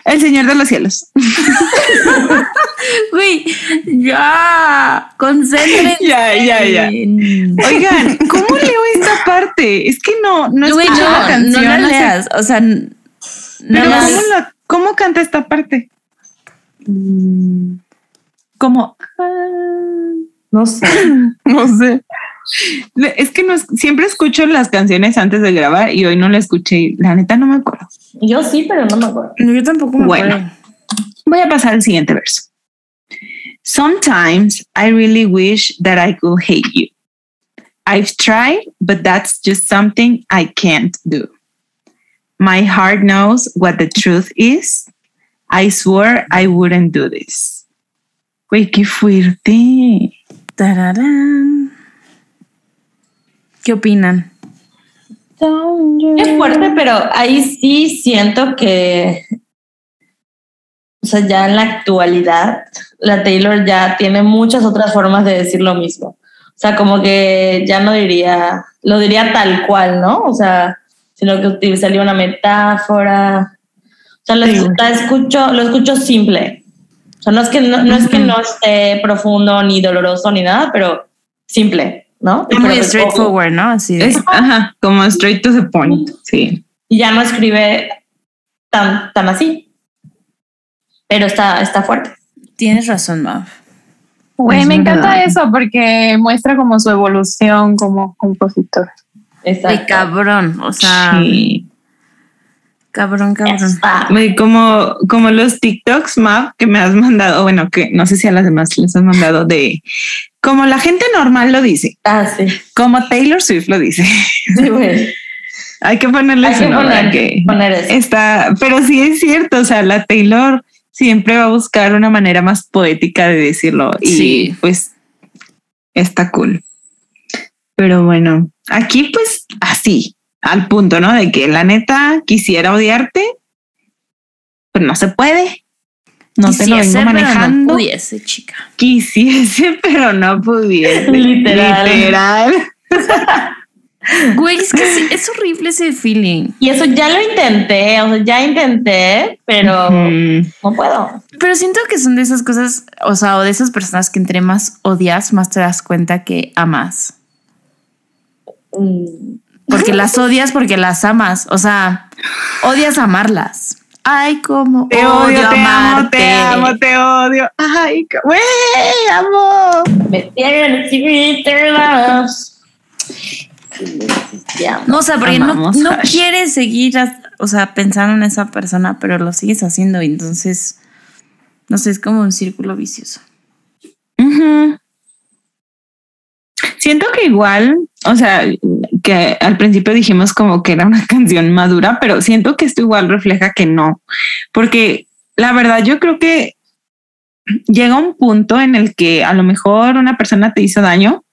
el Señor de los cielos. Güey, ya. Concéntrense. Ya, ya, ya. Oigan, ¿cómo leo esta parte? Es que no, no Güey, escuché la no, canción. no la leas. O sea, n- Pero más- ¿cómo, la- cómo canta esta parte? Como. ah, No sé. no sé. Es que no, es- siempre escucho las canciones antes de grabar y hoy no la escuché. La neta no me acuerdo. Yo sí, pero no me acuerdo. Yo tampoco me Bueno. acuerdo. Voy a pasar al siguiente verso. Sometimes I really wish that I could hate you. I've tried, but that's just something I can't do. My heart knows what the truth is. I swore I wouldn't do this. Güey, qué fuerte. Tararán. ¿Qué opinan? Es fuerte, pero ahí sí siento que, o sea, ya en la actualidad, la Taylor ya tiene muchas otras formas de decir lo mismo. O sea, como que ya no diría, lo diría tal cual, ¿no? O sea, sino que utilizaría una metáfora. O sea, lo, Sí. la escucho, lo escucho simple. O sea, no es que no, no es que no esté profundo ni doloroso ni nada, pero simple, ¿no? Es muy straightforward, ¿no? Así de. Es, ajá, como straight to the point. Sí. y ya no escribe tan, tan así. Pero está, está fuerte. Tienes razón, Mav. Güey, me encanta verdad. eso porque muestra como su evolución como compositor. De cabrón. O sea, sí. cabrón, cabrón. Como, como los TikToks, Mav, que me has mandado, bueno, que no sé si a las demás les has mandado de como la gente normal lo dice, Ah, sí. como Taylor Swift lo dice. Sí, güey. Hay que ponerle Hay que poner, que poner eso. está, pero sí es cierto, o sea, la Taylor siempre va a buscar una manera más poética de decirlo y Sí. pues está cool. Pero bueno, aquí pues así, al punto, ¿no? De que la neta quisiera odiarte, pero no se puede. No te lo Quisiese, vengo pero manejando. No pudiese, chica. Quisiese, pero no pudiese. Literal. Literal. Güey, es que sí, es horrible ese feeling. Y eso ya lo intenté, o sea, ya intenté, pero Mm, no puedo. Pero siento que son de esas cosas, o sea, o de esas personas que entre más odias, más te das cuenta que amas. Mm, Porque las odias porque las amas. O sea, odias amarlas. Ay, como Te odio, te amo, amarte. te amo, te odio. Ay, güey, amo. Me tienen. Ya. No, o sea, porque no, Amamos, no quieres seguir, o sea, pensando en esa persona, pero lo sigues haciendo y entonces, no sé, es como un círculo vicioso. Siento que igual, o sea, que al principio dijimos como que era una canción madura, pero siento que esto igual refleja que no, porque la verdad yo creo que llega un punto en el que a lo mejor una persona te hizo daño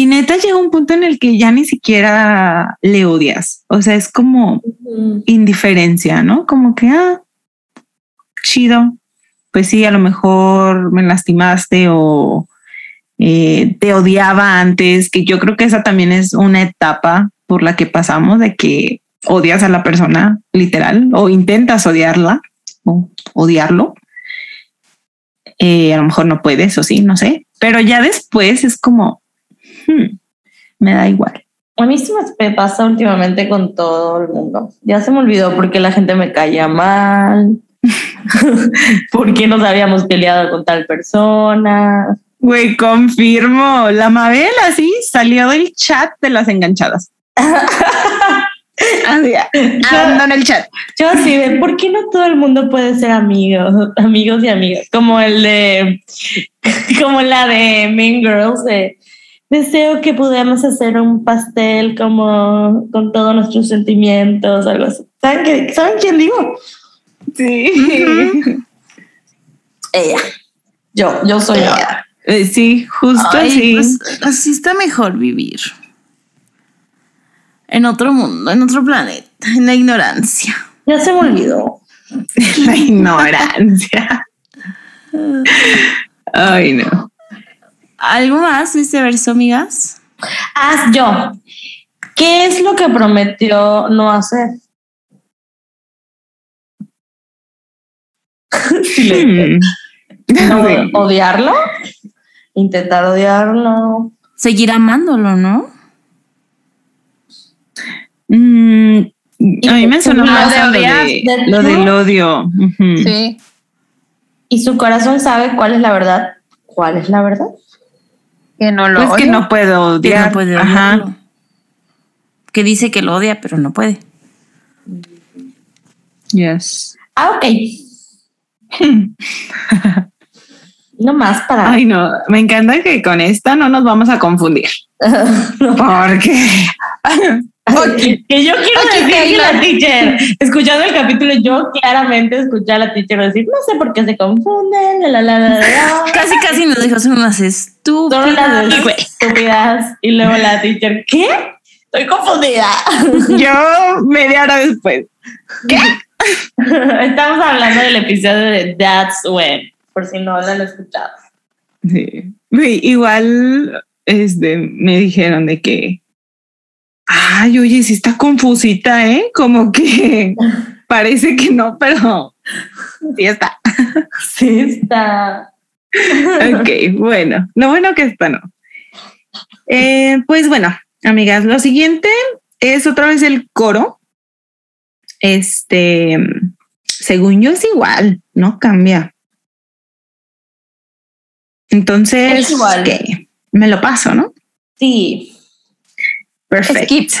y neta llega un punto en el que ya ni siquiera le odias. O sea, es como indiferencia, ¿no? Como que, ah, chido. Pues sí, a lo mejor me lastimaste o eh, te odiaba antes, que yo creo que esa también es una etapa por la que pasamos de que odias a la persona literal o intentas odiarla o odiarlo. Eh, a lo mejor no puedes o sí, no sé, pero ya después es como, hmm, me da igual. A mí sí me pasa últimamente con todo el mundo. Ya se me olvidó porque la gente me caía mal, porque nos habíamos peleado con tal persona. Güey, confirmo. La Mabel así salió del chat de las enganchadas. así, ando en el chat. Yo así de, ¿por qué no todo el mundo puede ser amigos, amigos y amigas? Como el de, como la de Mean Girls de deseo que pudiéramos hacer un pastel como con todos nuestros sentimientos, algo así. ¿Saben, ¿saben quién digo? Sí. Ella. Yo, yo soy ella. Eh, sí, justo así. Pues, así está mejor vivir. En otro mundo, en otro planeta, en la ignorancia. Ya se me olvidó. la ignorancia. Ay, no. ¿Algo más de este verso, amigas? Haz yo. ¿Qué es lo que prometió no hacer? Hmm. ¿No odiarlo? Intentar odiarlo. Seguir amándolo, ¿no? Mm, a mí me suena lo más de lo, odiar, de- de- lo del odio. Sí. Y su corazón sabe cuál es la verdad. ¿Cuál es la verdad? Que no lo Pues que no puedo Que odiar. no puede Ajá. Que dice que lo odia, pero no puede. Yes. Ah, ok. no más para. Ay, no, me encanta que con esta no nos vamos a confundir. Porque que yo quiero decir que la teacher, escuchando el capítulo, yo claramente escuché a la teacher decir, no sé por qué se confunden, la la la la la. la". Casi, casi nos dijo son unas Son estúpidas. unas estúpidas. Y luego la teacher, ¿qué? Estoy confundida. yo media hora después. Estamos hablando del episodio de That's When, por si no lo han escuchado. Sí. Igual este, me dijeron de que, ay, oye, sí está confusita, ¿eh? Como que parece que no, pero sí está. Sí, está. Ok, bueno, lo bueno que está no. Eh, pues bueno, amigas, lo siguiente es otra vez el coro. Este, según yo es igual, no cambia. Entonces, Es igual. ok, me lo paso, ¿no? Sí. Perfecto.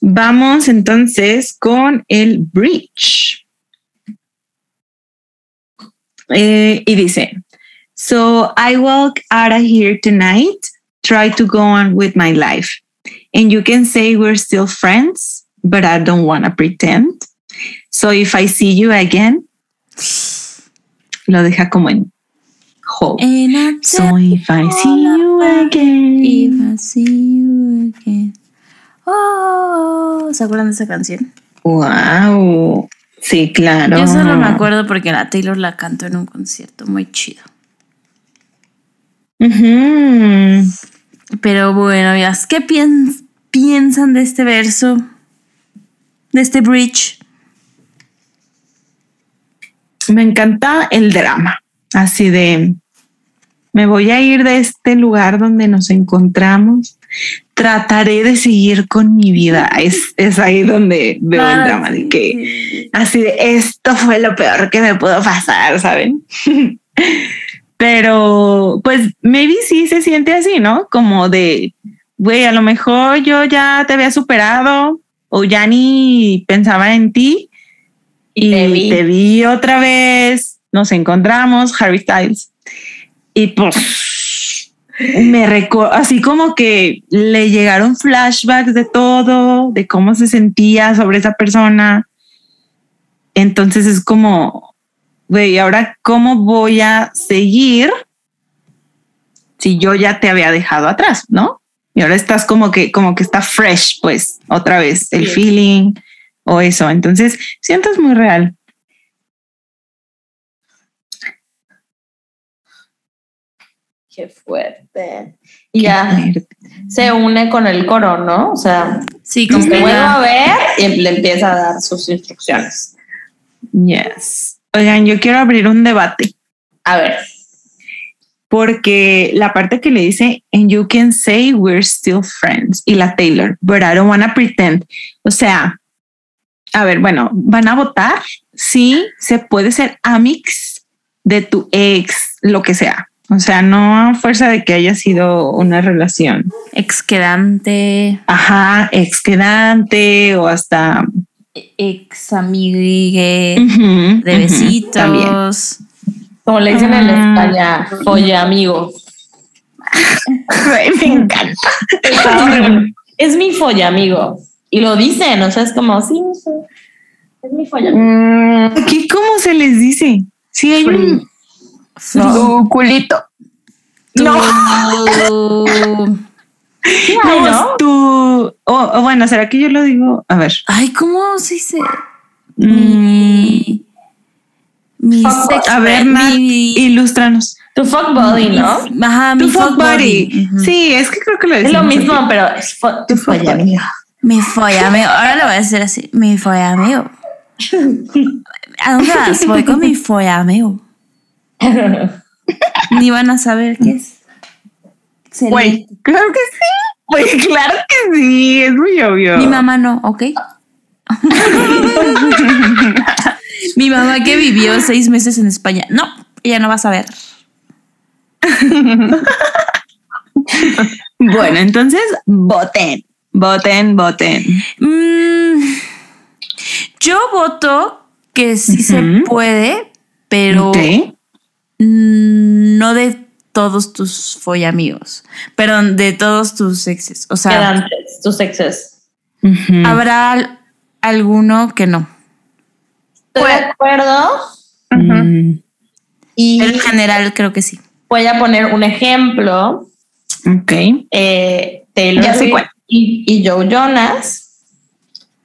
Vamos entonces con el bridge. Eh, y dice, So I walk out of here tonight, try to go on with my life. And you can say we're still friends, but I don't want to pretend. So if I see you again, lo deja como en hold. And So if I see you If again. I see you again. Oh, ¿se acuerdan de esa canción? Wow. Sí, claro. Yo solo me acuerdo porque la Taylor la cantó en un concierto muy chido. Ujú. Pero bueno, ya, ¿qué pien- piensan de este verso? De este bridge. Me encanta el drama, así de, me voy a ir de este lugar donde nos encontramos, trataré de seguir con mi vida. Es, es ahí donde veo el Ah, drama, de que sí. así de, esto fue lo peor que me pudo pasar, ¿saben? Pero pues maybe sí se siente así, ¿no? Como de, güey, a lo mejor yo ya te había superado o ya ni pensaba en ti y Te vi. te vi otra vez, nos encontramos, Harry Styles, y pues me recuerdo, así como que le llegaron flashbacks de todo, de cómo se sentía sobre esa persona. Entonces es como, güey, ahora cómo voy a seguir si yo ya te había dejado atrás, ¿no? Y ahora estás como que, como que está fresh, pues, otra vez, el Sí. feeling o eso. Entonces, siento es muy real. Qué fuerte. Y ya se une con el coro, ¿no? O sea, Sí, como que a ver y le empieza a dar sus instrucciones. Yes. Oigan, yo quiero abrir un debate A ver, porque la parte que le dice, and you can say we're still friends, y la Taylor, but I don't wanna pretend. O sea, a ver, bueno, ¿van a votar? Sí, se puede ser amix de tu ex, lo que sea. O sea, no a fuerza de que haya sido una relación. ex quedante, Ajá, ex quedante o hasta ex amigue, Ujú, de ujú, besitos. también. como le dicen en Ah. España, folle amigo. Me encanta. es mi folle amigo. Y lo dicen, o sea, es como, sí, sí, es mi folle amigo. Mm, Aquí, ¿cómo se les dice? Sí, hay un. Tu culito. Tu- No, es ¿no? tu. O o bueno, ¿será que yo lo digo? A ver. Ay, ¿cómo se dice? Mm, Mi. Mi sex a ver, mi- ilústranos. Tu fuck body, ¿no? Ajá, Tu mi fuck. Ujú. Sí, es que creo que lo Es decimos. lo así. mismo, pero es fo- tu amigo. Mi folla amigo. Ahora lo voy a decir así. Mi folla amigo. ¿A dónde vas? Voy con mi folla amigo. Ni van a saber qué es. Güey, claro que sí. Pues claro que sí, es muy obvio. Mi mamá no, ¿ok? Mi mamá que vivió seis meses en España. No, ella no va a saber. Bueno, entonces voten. Voten, voten. Mm, yo voto que sí se puede, pero Ok. No de todos tus follamigos. Perdón, de todos tus exes. O sea, Quedantes, tus exes. Habrá al- alguno que no. Estoy de acuerdo. Mm, Y Pero en general creo que sí. voy a poner un ejemplo. Ok. Eh, Taylor Ya sé Swift cuál. y, y Joe Jonas.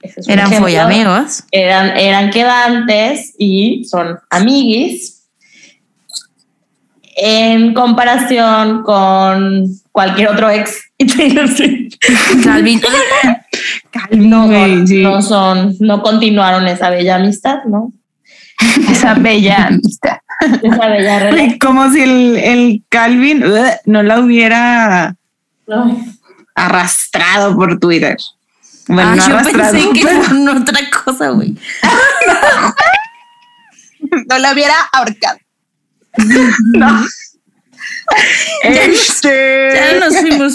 Es Eran follamigos. Eran, eran quedantes y son amiguis. En comparación con cualquier otro ex Swift. Calvin. No, sí. no son, no continuaron esa bella amistad, ¿no? Esa bella amistad. Esa bella relación. Como si el, el Calvin no la hubiera arrastrado por Twitter. Bueno, Ah, no yo arrastrado, pensé que pero- era otra cosa, güey. No la hubiera ahorcado. Este. Ya nos fuimos.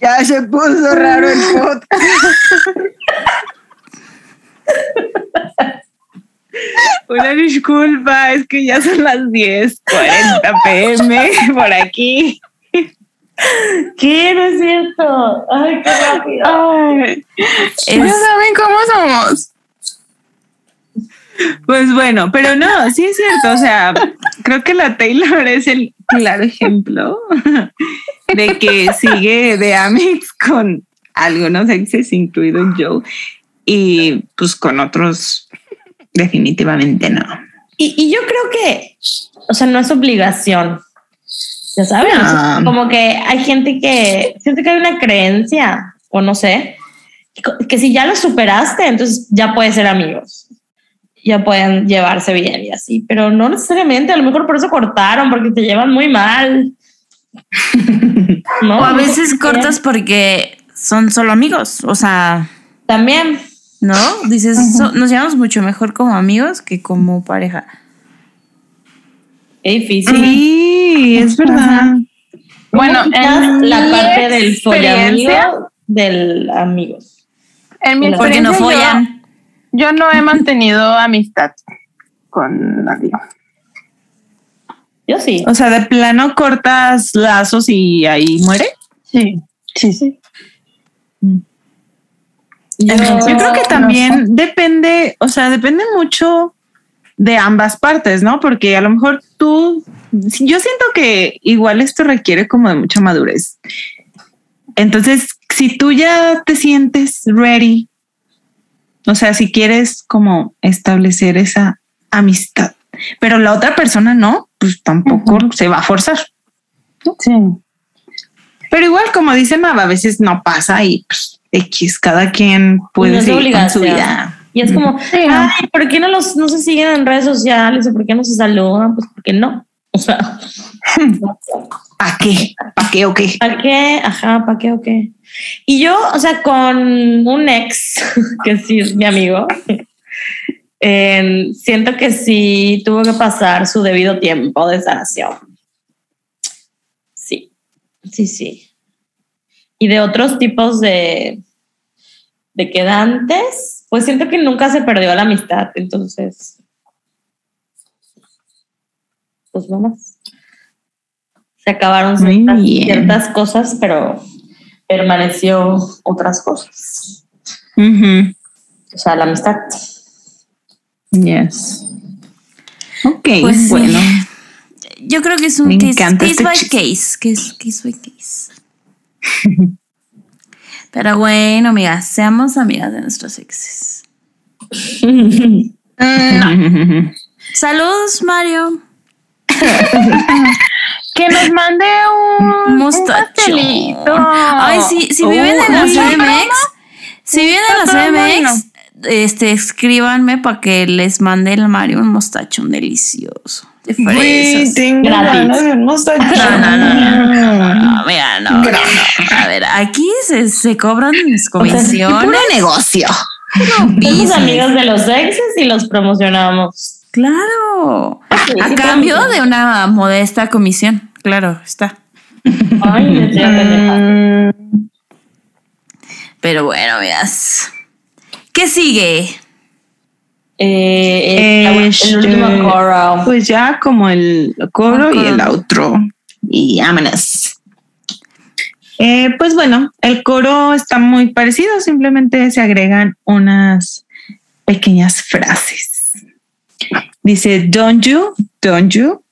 Ya se puso raro el podcast. Una disculpa, es que ya son las 10:40 pm por aquí. ¿Qué? No es cierto. Ay, qué rápido. Ay, Ya Es- saben cómo somos. Pues bueno, pero no, sí es cierto. O sea, creo que la Taylor es el claro ejemplo de que sigue de Amix con algunos exes, incluido Joe, y pues con otros, definitivamente no. Y, y yo creo que, o sea, no es obligación. Ya sabes, Ah. como que hay gente que siento que hay una creencia, o no sé, que, que si ya lo superaste, entonces ya puedes ser amigos. Ya pueden llevarse bien y así, pero no necesariamente. A lo mejor por eso cortaron, porque te llevan muy mal. ¿No? O a veces cortas porque son solo amigos. O sea, También. ¿no? Dices, "So- nos llevamos mucho mejor como amigos que como pareja. Qué difícil. Sí, es verdad. Bueno, ¿Cómo quitas en la parte del follamigo del amigo. En mi Porque no follan. Yo, yo no he mantenido amistad con nadie. Yo sí. O sea, de plano cortas lazos y ahí muere. Sí, sí, sí. Yo, Yo creo que no también depende, o sea, depende mucho de ambas partes, ¿no? Porque a lo mejor tú, yo siento que igual esto requiere como de mucha madurez. Entonces, si tú ya te sientes ready, o sea, si quieres como establecer esa amistad, pero la otra persona no, pues tampoco se va a forzar. Sí. Pero igual, como dice Mava, a veces no pasa y pues X, cada quien puede No seguir con su vida. y es como, Sí, ¿no? ay, ¿por qué no, los, no se siguen en redes sociales? ¿O por qué no se saludan? Pues porque no. O sea, ¿Para qué? ¿Para qué o qué? ¿para qué? Ajá, ¿para qué o qué? Y yo, o sea, con un ex, que sí es mi amigo, eh, siento que sí tuvo que pasar su debido tiempo de sanación. Sí, sí, sí. Y de otros tipos de, de quedantes, pues siento que nunca se perdió la amistad, entonces, pues más. Se acabaron ciertas, cosas, pero permaneció otras cosas. O sea, la amistad. Yes. Ok, Pues bueno. Yo creo que es un case, case este by case, case, case by case. Pero bueno, amigas, seamos amigas de nuestros exes. Saludos, Mario. Que nos mande un, un pastelito. Ay, sí, si viven en la Uy, CDMX, si viven en la CDMX, este, escríbanme para que les mande el Mario un mostachón delicioso. De fresas. tengo Gratis. ganas de un mostacho. No, no, no, No, mira, no, no, no. A ver, aquí se, se cobran mis comisiones. Puro negocio. Somos amigos de los exes y los promocionamos. Claro. Sí, A sí, cambio de una modesta comisión. Claro, está. Ay. Mm, Pero bueno, amigas. ¿Qué sigue? Eh, el, el Este, último coro. Pues ya como el coro El y el outro. Y vámonos. Eh, pues bueno, el coro está muy parecido, simplemente se agregan unas pequeñas frases. Dice, don't you, don't you,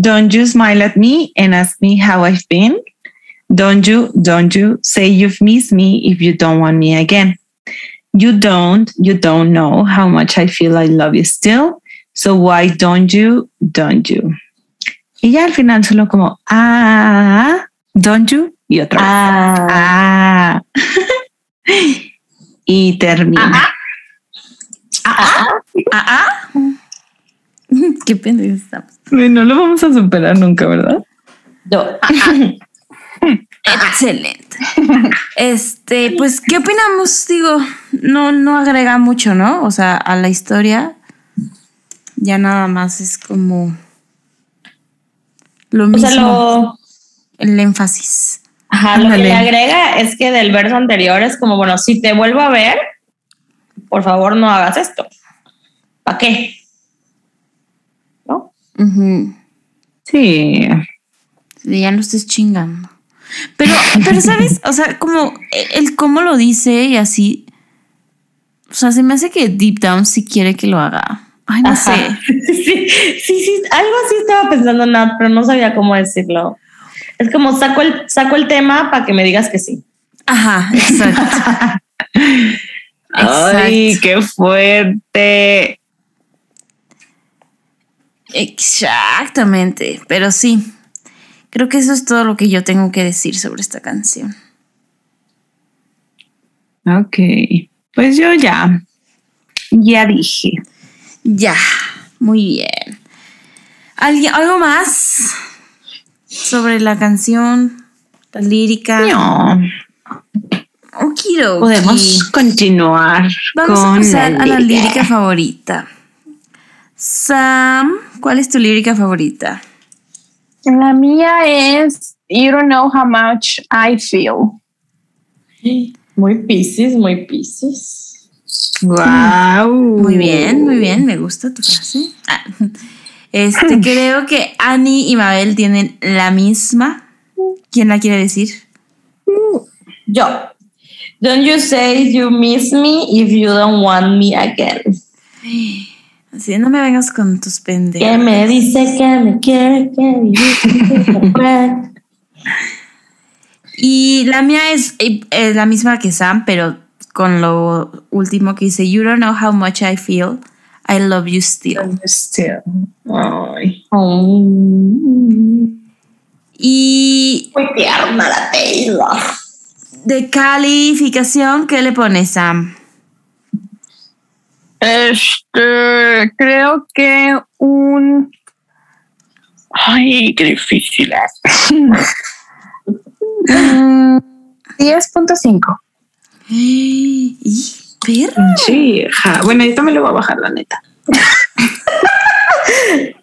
don't you smile at me and ask me how I've been. Don't you, don't you say you've missed me if you don't want me again. You don't, you don't know how much I feel I love you still. So why don't you, don't you? Y ya al final solo como, ah, don't you, y otra vez. Ah, Ah. y termina. Ah ah, ah. Qué pendejos estamos. No lo vamos a superar nunca, ¿verdad? Excelente. Este, pues, ¿qué opinamos? Digo, no, no agrega mucho, ¿no? O sea, a la historia ya nada más es como lo O mismo, sea, lo, el énfasis. ajá, lo que le agrega es que del verso anterior es como, bueno, si te vuelvo a ver, por favor no hagas esto. ¿Para qué? Ujú. Sí. Ya no estés chingando. Pero, pero, ¿sabes? O sea, como el cómo lo dice y así. O sea, se me hace que deep down sí quiere que lo haga. Ay, no Ajá. sé. Sí, sí, sí, algo así estaba pensando, Nat, pero no sabía cómo decirlo. Es como saco el, saco el tema para que me digas que sí. Ajá, exacto. Ay, Exacto. qué fuerte. Exactamente. Pero sí. Creo que eso es todo lo que yo tengo que decir sobre esta canción. Ok. Pues yo ya. Ya dije. Ya. Muy bien. ¿Alguien, ¿Algo más sobre la canción? La lírica. No. Podemos continuar Vamos con a pasar la a la lírica. lírica favorita. Sam, ¿cuál es tu lírica favorita? La mía es You don't know how much I feel. Muy piscis, muy piscis. Wow. Muy bien, muy bien, me gusta tu frase. Ah, Este, creo que Annie y Mabel tienen la misma. ¿Quién la quiere decir? Yo. Don't you say you miss me if you don't want me again. Así no me vengas con tus pendejos. Que me dice que me quiere, que vivir. Y la mía es, eh, la misma que Sam, pero con lo último que dice, You don't know how much I feel. I love you still. Still. Ay. Oh, Y muy tierna la Taylor. de calificación, ¿qué le pones, Sam? Este, creo que un. Ay, qué difícil. Mm, 10.5. Y perra. Sí, ja. bueno, yo también lo voy a bajar, la neta.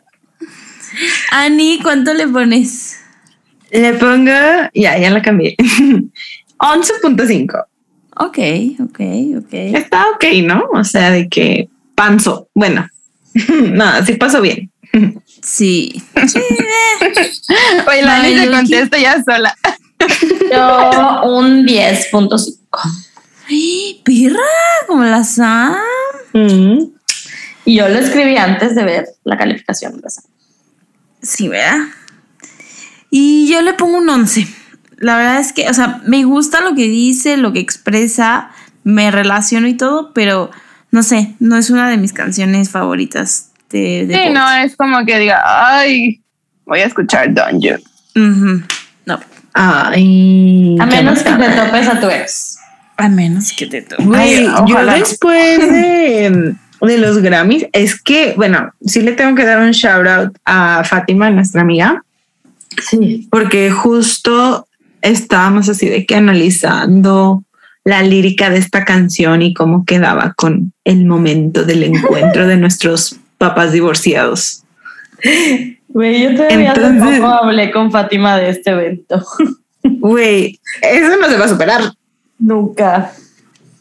Ani, ¿cuánto le pones? Le pongo, ya, ya la cambié. 11.5. Ok, ok, ok. Está ok, ¿no? O sea, de que panzo. Bueno, no, sí pasó bien. Sí. Oye, la Luqui. contesta ya sola. Yo un 10.5. Ay, Perra, como la Sam. Mm. Y yo lo escribí antes de ver la calificación. de esa. Sí, ¿verdad? Y yo le pongo un 11. La verdad es que, o sea, me gusta lo que dice, lo que expresa, me relaciono y todo, pero no sé, no es una de mis canciones favoritas de, de Sí, no es como que diga, ay, voy a escuchar You. Ujú. No, Ay. A menos que te topes a tu ex. a menos que te toque. Güey, Ay, yo después de, de los Grammys, es que, bueno, sí le tengo que dar un shout out a Fátima, nuestra amiga, Sí. porque justo estábamos así de que analizando la lírica de esta canción y cómo quedaba con el momento del encuentro de nuestros papás divorciados. Güey, yo todavía hace Entonces- poco hablé con Fátima de este evento. Güey, eso no se va a superar Nunca.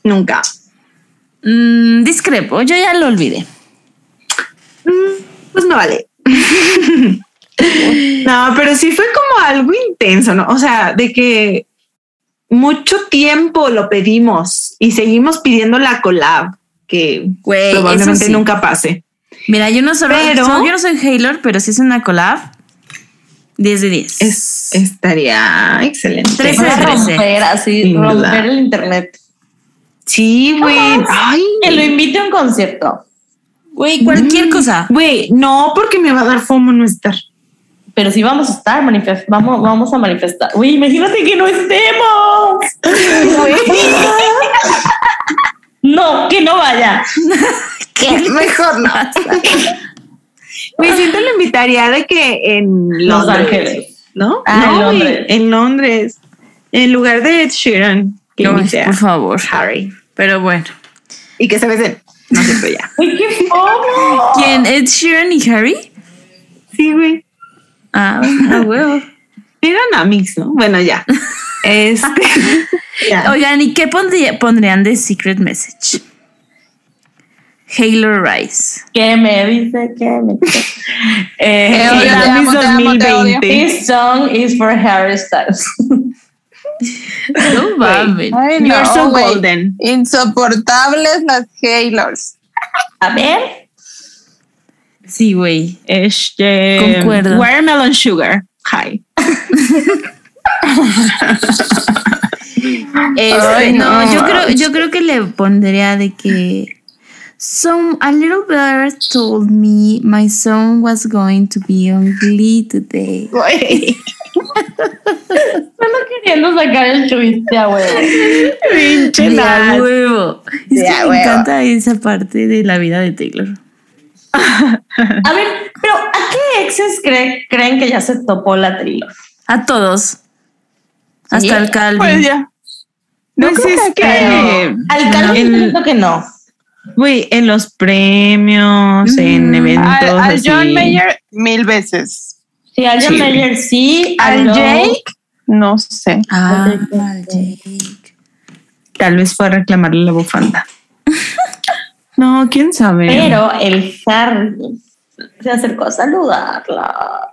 nunca. Mm, discrepo, yo ya lo olvidé. Mm, Pues no vale. no, pero sí fue como algo intenso, ¿no? O sea, de que mucho tiempo lo pedimos y seguimos pidiendo la collab, que Güey, eso probablemente sí. nunca pase. Mira, yo no, solo, Pero- yo no soy Haylor, pero si es una collab, 10 de 10. Es, estaría excelente. Trece Voy a de trece. romper así, romper el internet. Sí, güey. Ay, Que lo invite a un concierto. Güey, cualquier cosa. güey, no, porque me va a dar fomo no estar. Pero sí vamos a estar, manifest vamos, vamos a manifestar. Uy, imagínate que no estemos. no, que no vaya. Mejor no. Me siento la invitaría de que en Los Londres, Ángeles. ¿no? Ah, en no, güey, Londres. en Londres. En lugar de Ed Sheeran, que No, por favor. Harry. Pero bueno. Y que se besen. No es cierto ya. Uy, qué fomo. ¿Quién? ¿Ed Sheeran y Harry? Sí, güey. Ah, a huevo. Eran amigos, ¿no? Bueno, ya. Este. ya. Oigan, ¿y qué pondría- pondrían de Secret Message? Halo Rise. Que me dice que me Te eh, odio, te Grammys amo, te amo, te odio. 2020. This song is for Harry Styles. No mames. You're no, so golden. Insoportables las Haylors. A ver. Sí, güey. Este. Concuerdo. Watermelon Sugar. Hi. Este, Ay, no, no. yo creo, yo creo que le pondría de que Some a little bird told me my son was going to be on Glee today. Güey. Solo queriendo sacar el chiste a huevo. Pinche huevo. Es que me encanta esa parte de la vida de Taylor. A ver, pero ¿a qué exes cree- creen que ya se topó la Taylor? A todos. Hasta Sí, el Calvin. Pues ya. No Pues creo es que- que, Al Calvin En- siento que no. güey, en los premios, en Mm. eventos. Al, al así. John Mayer mil veces. Sí, al John Sí. Mayer sí. Al Lowe- Jake, no sé. Ah, al Jake. Tal vez fue a reclamarle la bufanda. No, quién sabe. Pero el Harry se acercó a saludarla.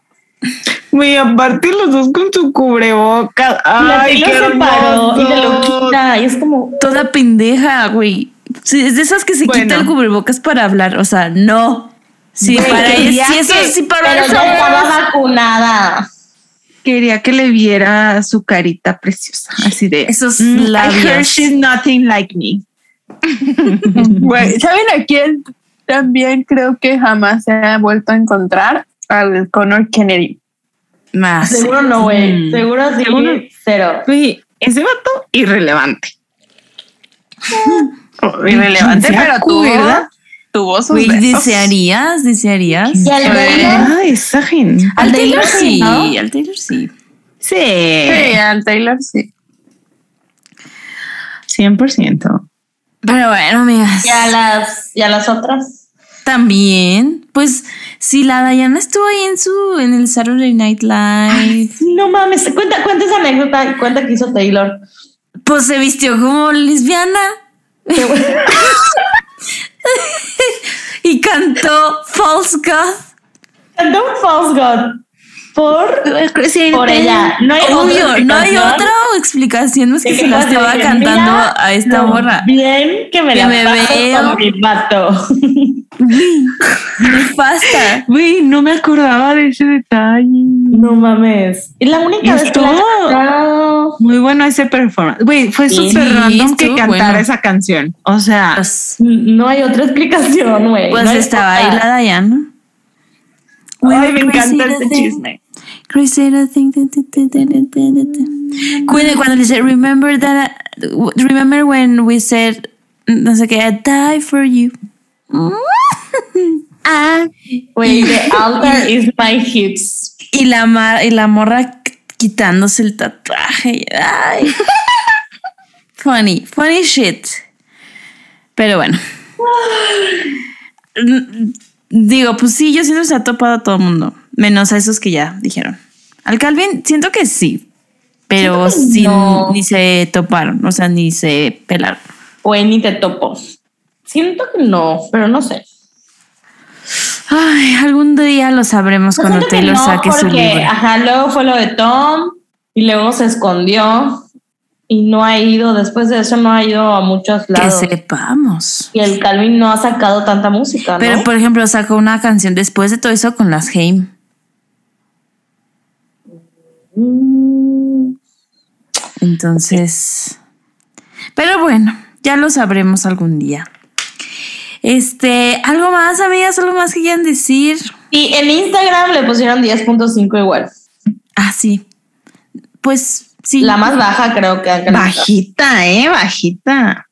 Güey, aparte los dos con su cubrebocas. La Ay, qué Taylor se paró y se lo quita. Y es como, Toda pendeja, güey. Sí, es de esas que se Bueno. quita el cubrebocas para hablar. O sea, no. Sí, Güey, para eso que- sí, para pero eso. ya estaba vacunada. Quería que le viera su carita preciosa, así de Esos "Mm, I heard labios. she's nothing like me. Güey, ¿saben a quién también creo que jamás se ha vuelto a encontrar? Al Connor Kennedy. Más. Seguro no, güey. Mm. Seguro sí, Seguro. cero. Güey, ese vato irrelevante. Irrelevante, ¿Quién se pero tuvo, acuerda? tuvo sus. ¿desearías? ¿Desearías? Y al Taylor, Ah, esa gente. Al Taylor sí, sí, ¿no? al Taylor sí. Sí, Sí, al Taylor sí. 100%. Pero bueno, amigas. y a las, y a las otras. También, pues, si la Diana estuvo ahí en su, en el Saturday Night Live, No mames, cuenta, cuenta esa anécdota y cuenta que hizo Taylor. pues se vistió como lesbiana y cantó False God. Cantó False God por, por ella. No hay Obvio, no hay explicación otra explicación más que se la estaba cantando mira a esta lo morra. Bien que me Que la me veo. con mi vato. Nefasta. Güey, no me acordaba de ese detalle. No mames. Es la única vez que la. Muy bueno ese performance. Güey, fue Sí, súper random que cantara bueno. esa canción. O sea, Pues, No hay otra explicación, güey. pues No estaba ahí la Diana. Ay, me encanta este chisme. Crazy that- that. Cuando, le dice, remember that, I- remember when we said, no sé qué, I die for you. ah, Güey, the altar is my hips. y la, ma- y la morra qu- quitándose el tatuaje. Ay. funny, funny shit. Pero bueno. Digo, pues sí, yo siento que se ha topado a todo el mundo, menos a esos que ya dijeron. Al Calvin, siento que sí, pero no. ni se toparon, o sea, ni se pelaron. Güey, ni te topo. Siento que no, pero no sé. Ay, algún día lo sabremos Yo cuando Taylor no, saque su libro. Ajá, luego fue lo de Tom y luego se escondió y no ha ido, después de eso no ha ido a muchos Que lados. sepamos. Y el Calvin no ha sacado tanta música, ¿no? Pero, por ejemplo, sacó una canción después de todo eso con las Haim. Entonces, pero bueno, ya lo sabremos algún día. Este, algo más, amigas, algo más que quieran decir. Y en Instagram le pusieron 10.5 igual. Ah, sí. Pues sí. La más baja creo que. Bajita, eh, bajita.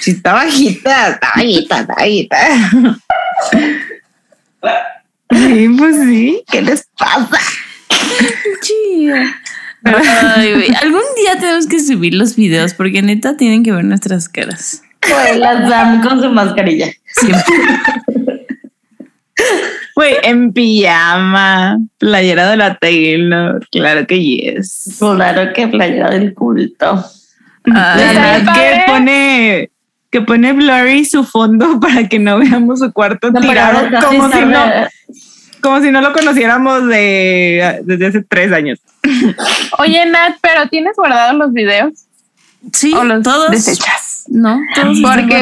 Sí, está bajita, está bajita, está bajita. Sí, pues sí, ¿qué les pasa? Ay, güey. Algún día tenemos que subir los videos porque neta tienen que ver nuestras caras. Güey, la Sam con su mascarilla. Siempre. Güey, en pijama, playera de la Taylor, claro que yes. Claro que playera del culto. La verdad que pone que pone blurry su fondo para que no veamos su cuarto No, tirado como si no como si no lo conociéramos de desde hace tres años. Oye, Nat, pero ¿tienes guardados los videos? sí, ¿O los todos. desechas? No, todos. Porque.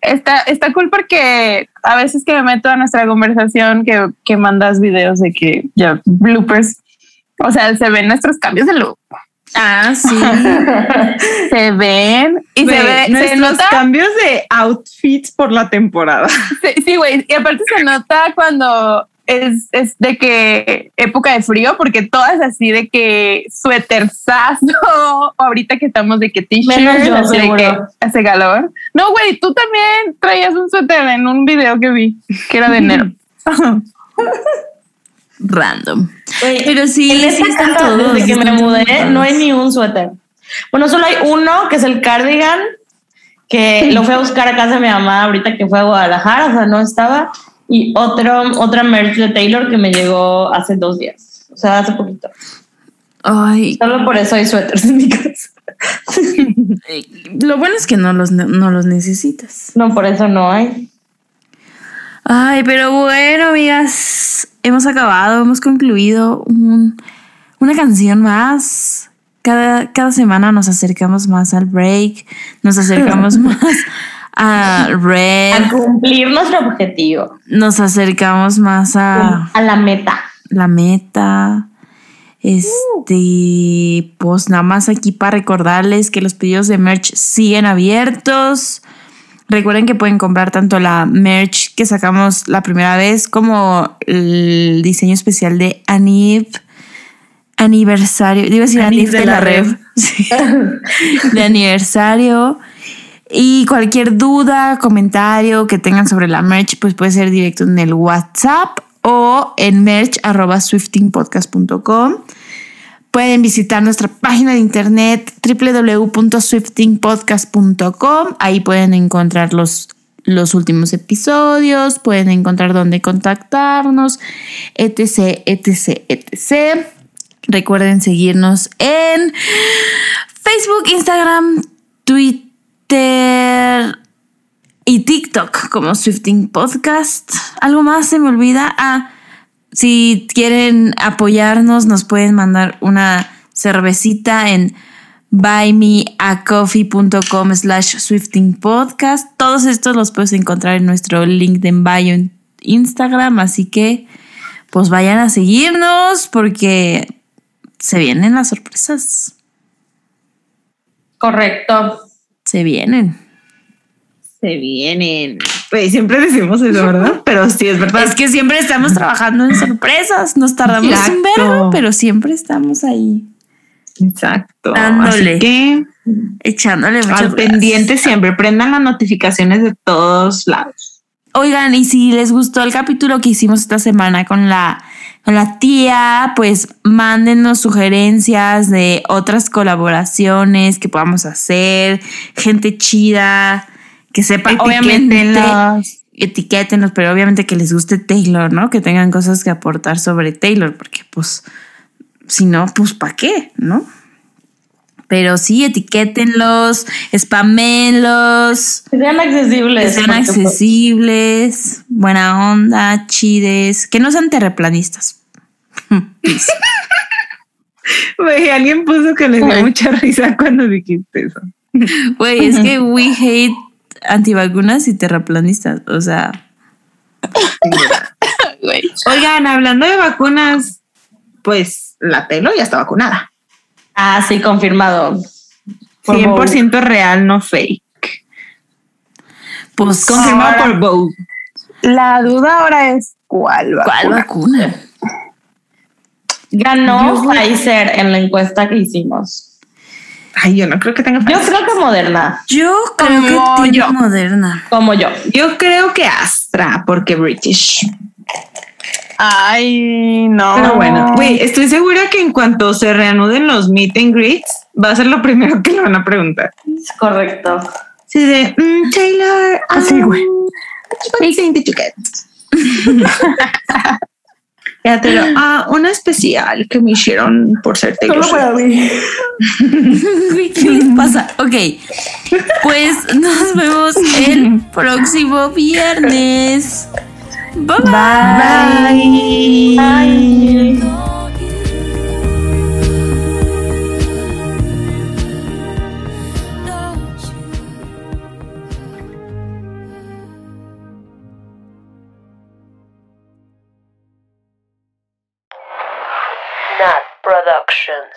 Está, está cool porque a veces que me meto a nuestra conversación que, que mandas videos de que ya bloopers, o sea, se ven nuestros cambios de look. Ah, sí. Se ven y se ve, se nuestros nota, cambios de outfits por la temporada. sí, sí, güey, y aparte se nota cuando es, es de que época de frío, porque todas así de que suéterzazo, o ahorita que estamos de que t-shirt, así de que hace calor. No, güey, tú también traías un suéter en un video que vi, que era de enero. Random. Pero sí, en sí esta están casa, todos, Desde que me mudé, no hay ni un suéter. Bueno, solo hay uno que es el cardigan, que lo fui a buscar a casa de mi mamá ahorita que fue a Guadalajara, o sea, no estaba. Y otro, otra merch de Taylor que me llegó hace dos días, o sea, hace poquito. Ay, Solo por eso hay suéteres en mi casa. lo bueno es que no los, no los necesitas. No, por eso no hay. Ay, pero bueno, amigas. hemos acabado, hemos concluido un- una canción más. Cada, cada semana nos acercamos más al break, nos acercamos más a Red, A cumplir nuestro objetivo, nos acercamos más a a la meta. la meta. Este, pues nada más aquí para recordarles que los pedidos de merch siguen abiertos. Recuerden que pueden comprar tanto la merch que sacamos la primera vez como el diseño especial de Anib. Aniversario, digo decir Anib Anib de, la, Rev. Sí. de aniversario. Y cualquier duda, comentario que tengan sobre la merch, pues puede ser directo en el WhatsApp o en merch.swiftingpodcast.com. Pueden visitar nuestra página de internet www.swiftingpodcast.com. Ahí pueden encontrar los, los últimos episodios, pueden encontrar dónde contactarnos, etc, etc, etc. Recuerden seguirnos en Facebook, Instagram, Twitter y TikTok como Swifting Podcast. ¿Algo más se me olvida? Ah, si quieren apoyarnos, nos pueden mandar una cervecita en buymeacoffee.com slash swifting podcast. Todos estos los puedes encontrar en nuestro link de bio en Instagram, así que pues vayan a seguirnos porque se vienen las sorpresas. Correcto. Se vienen. Se vienen. Pues siempre decimos eso, ¿verdad? Pero sí es verdad. Es que siempre estamos trabajando en sorpresas. Nos tardamos un Exacto. verbo, pero siempre estamos ahí Exacto. Dándole. Así que echándole al pendiente siempre prendan las notificaciones de todos lados. Oigan, y si les gustó el capítulo que hicimos esta semana con la, con la tía, pues mándenos sugerencias de otras colaboraciones que podamos hacer, gente chida, que sepa, obviamente, etiquétenos, pero obviamente que les guste Taylor, ¿no? Que tengan cosas que aportar sobre Taylor, porque pues, si no, pues ¿para qué? ¿No? Pero sí, etiquétenlos, spamenlos. Que sean accesibles. Que sean accesibles, buena onda, chides, que no sean terreplanistas. Please. Güey, alguien puso que le dio mucha risa cuando dijiste eso. Güey, es que we hate antivacunas y terraplanistas. O sea. Oigan, hablando de vacunas, pues la Telo ya está vacunada. Ah, sí, confirmado. Por 100% real, no fake. pues, Confirmado Ahora- por Vogue. La duda ahora es cuál va. ¿cuál vacuna? Ganó Pfizer en la encuesta que hicimos. Ay, yo no creo que tenga Yo creo que Moderna, Yo creo que Como tiene yo. moderna. como yo. Yo creo que Astra, porque British. Ay, no. Pero bueno, güey, estoy segura que en cuanto se reanuden los meet and greets, va a ser lo primero que le van a preguntar. Es correcto. Sí, de mm, Taylor. Así, güey. Ya te lo, ah, una especial que me hicieron por ser Taylor. Swift. mí. Güey, ¿Qué les pasa? Ok, pues nos vemos el próximo viernes. Bye bye. Bye. Nat Productions.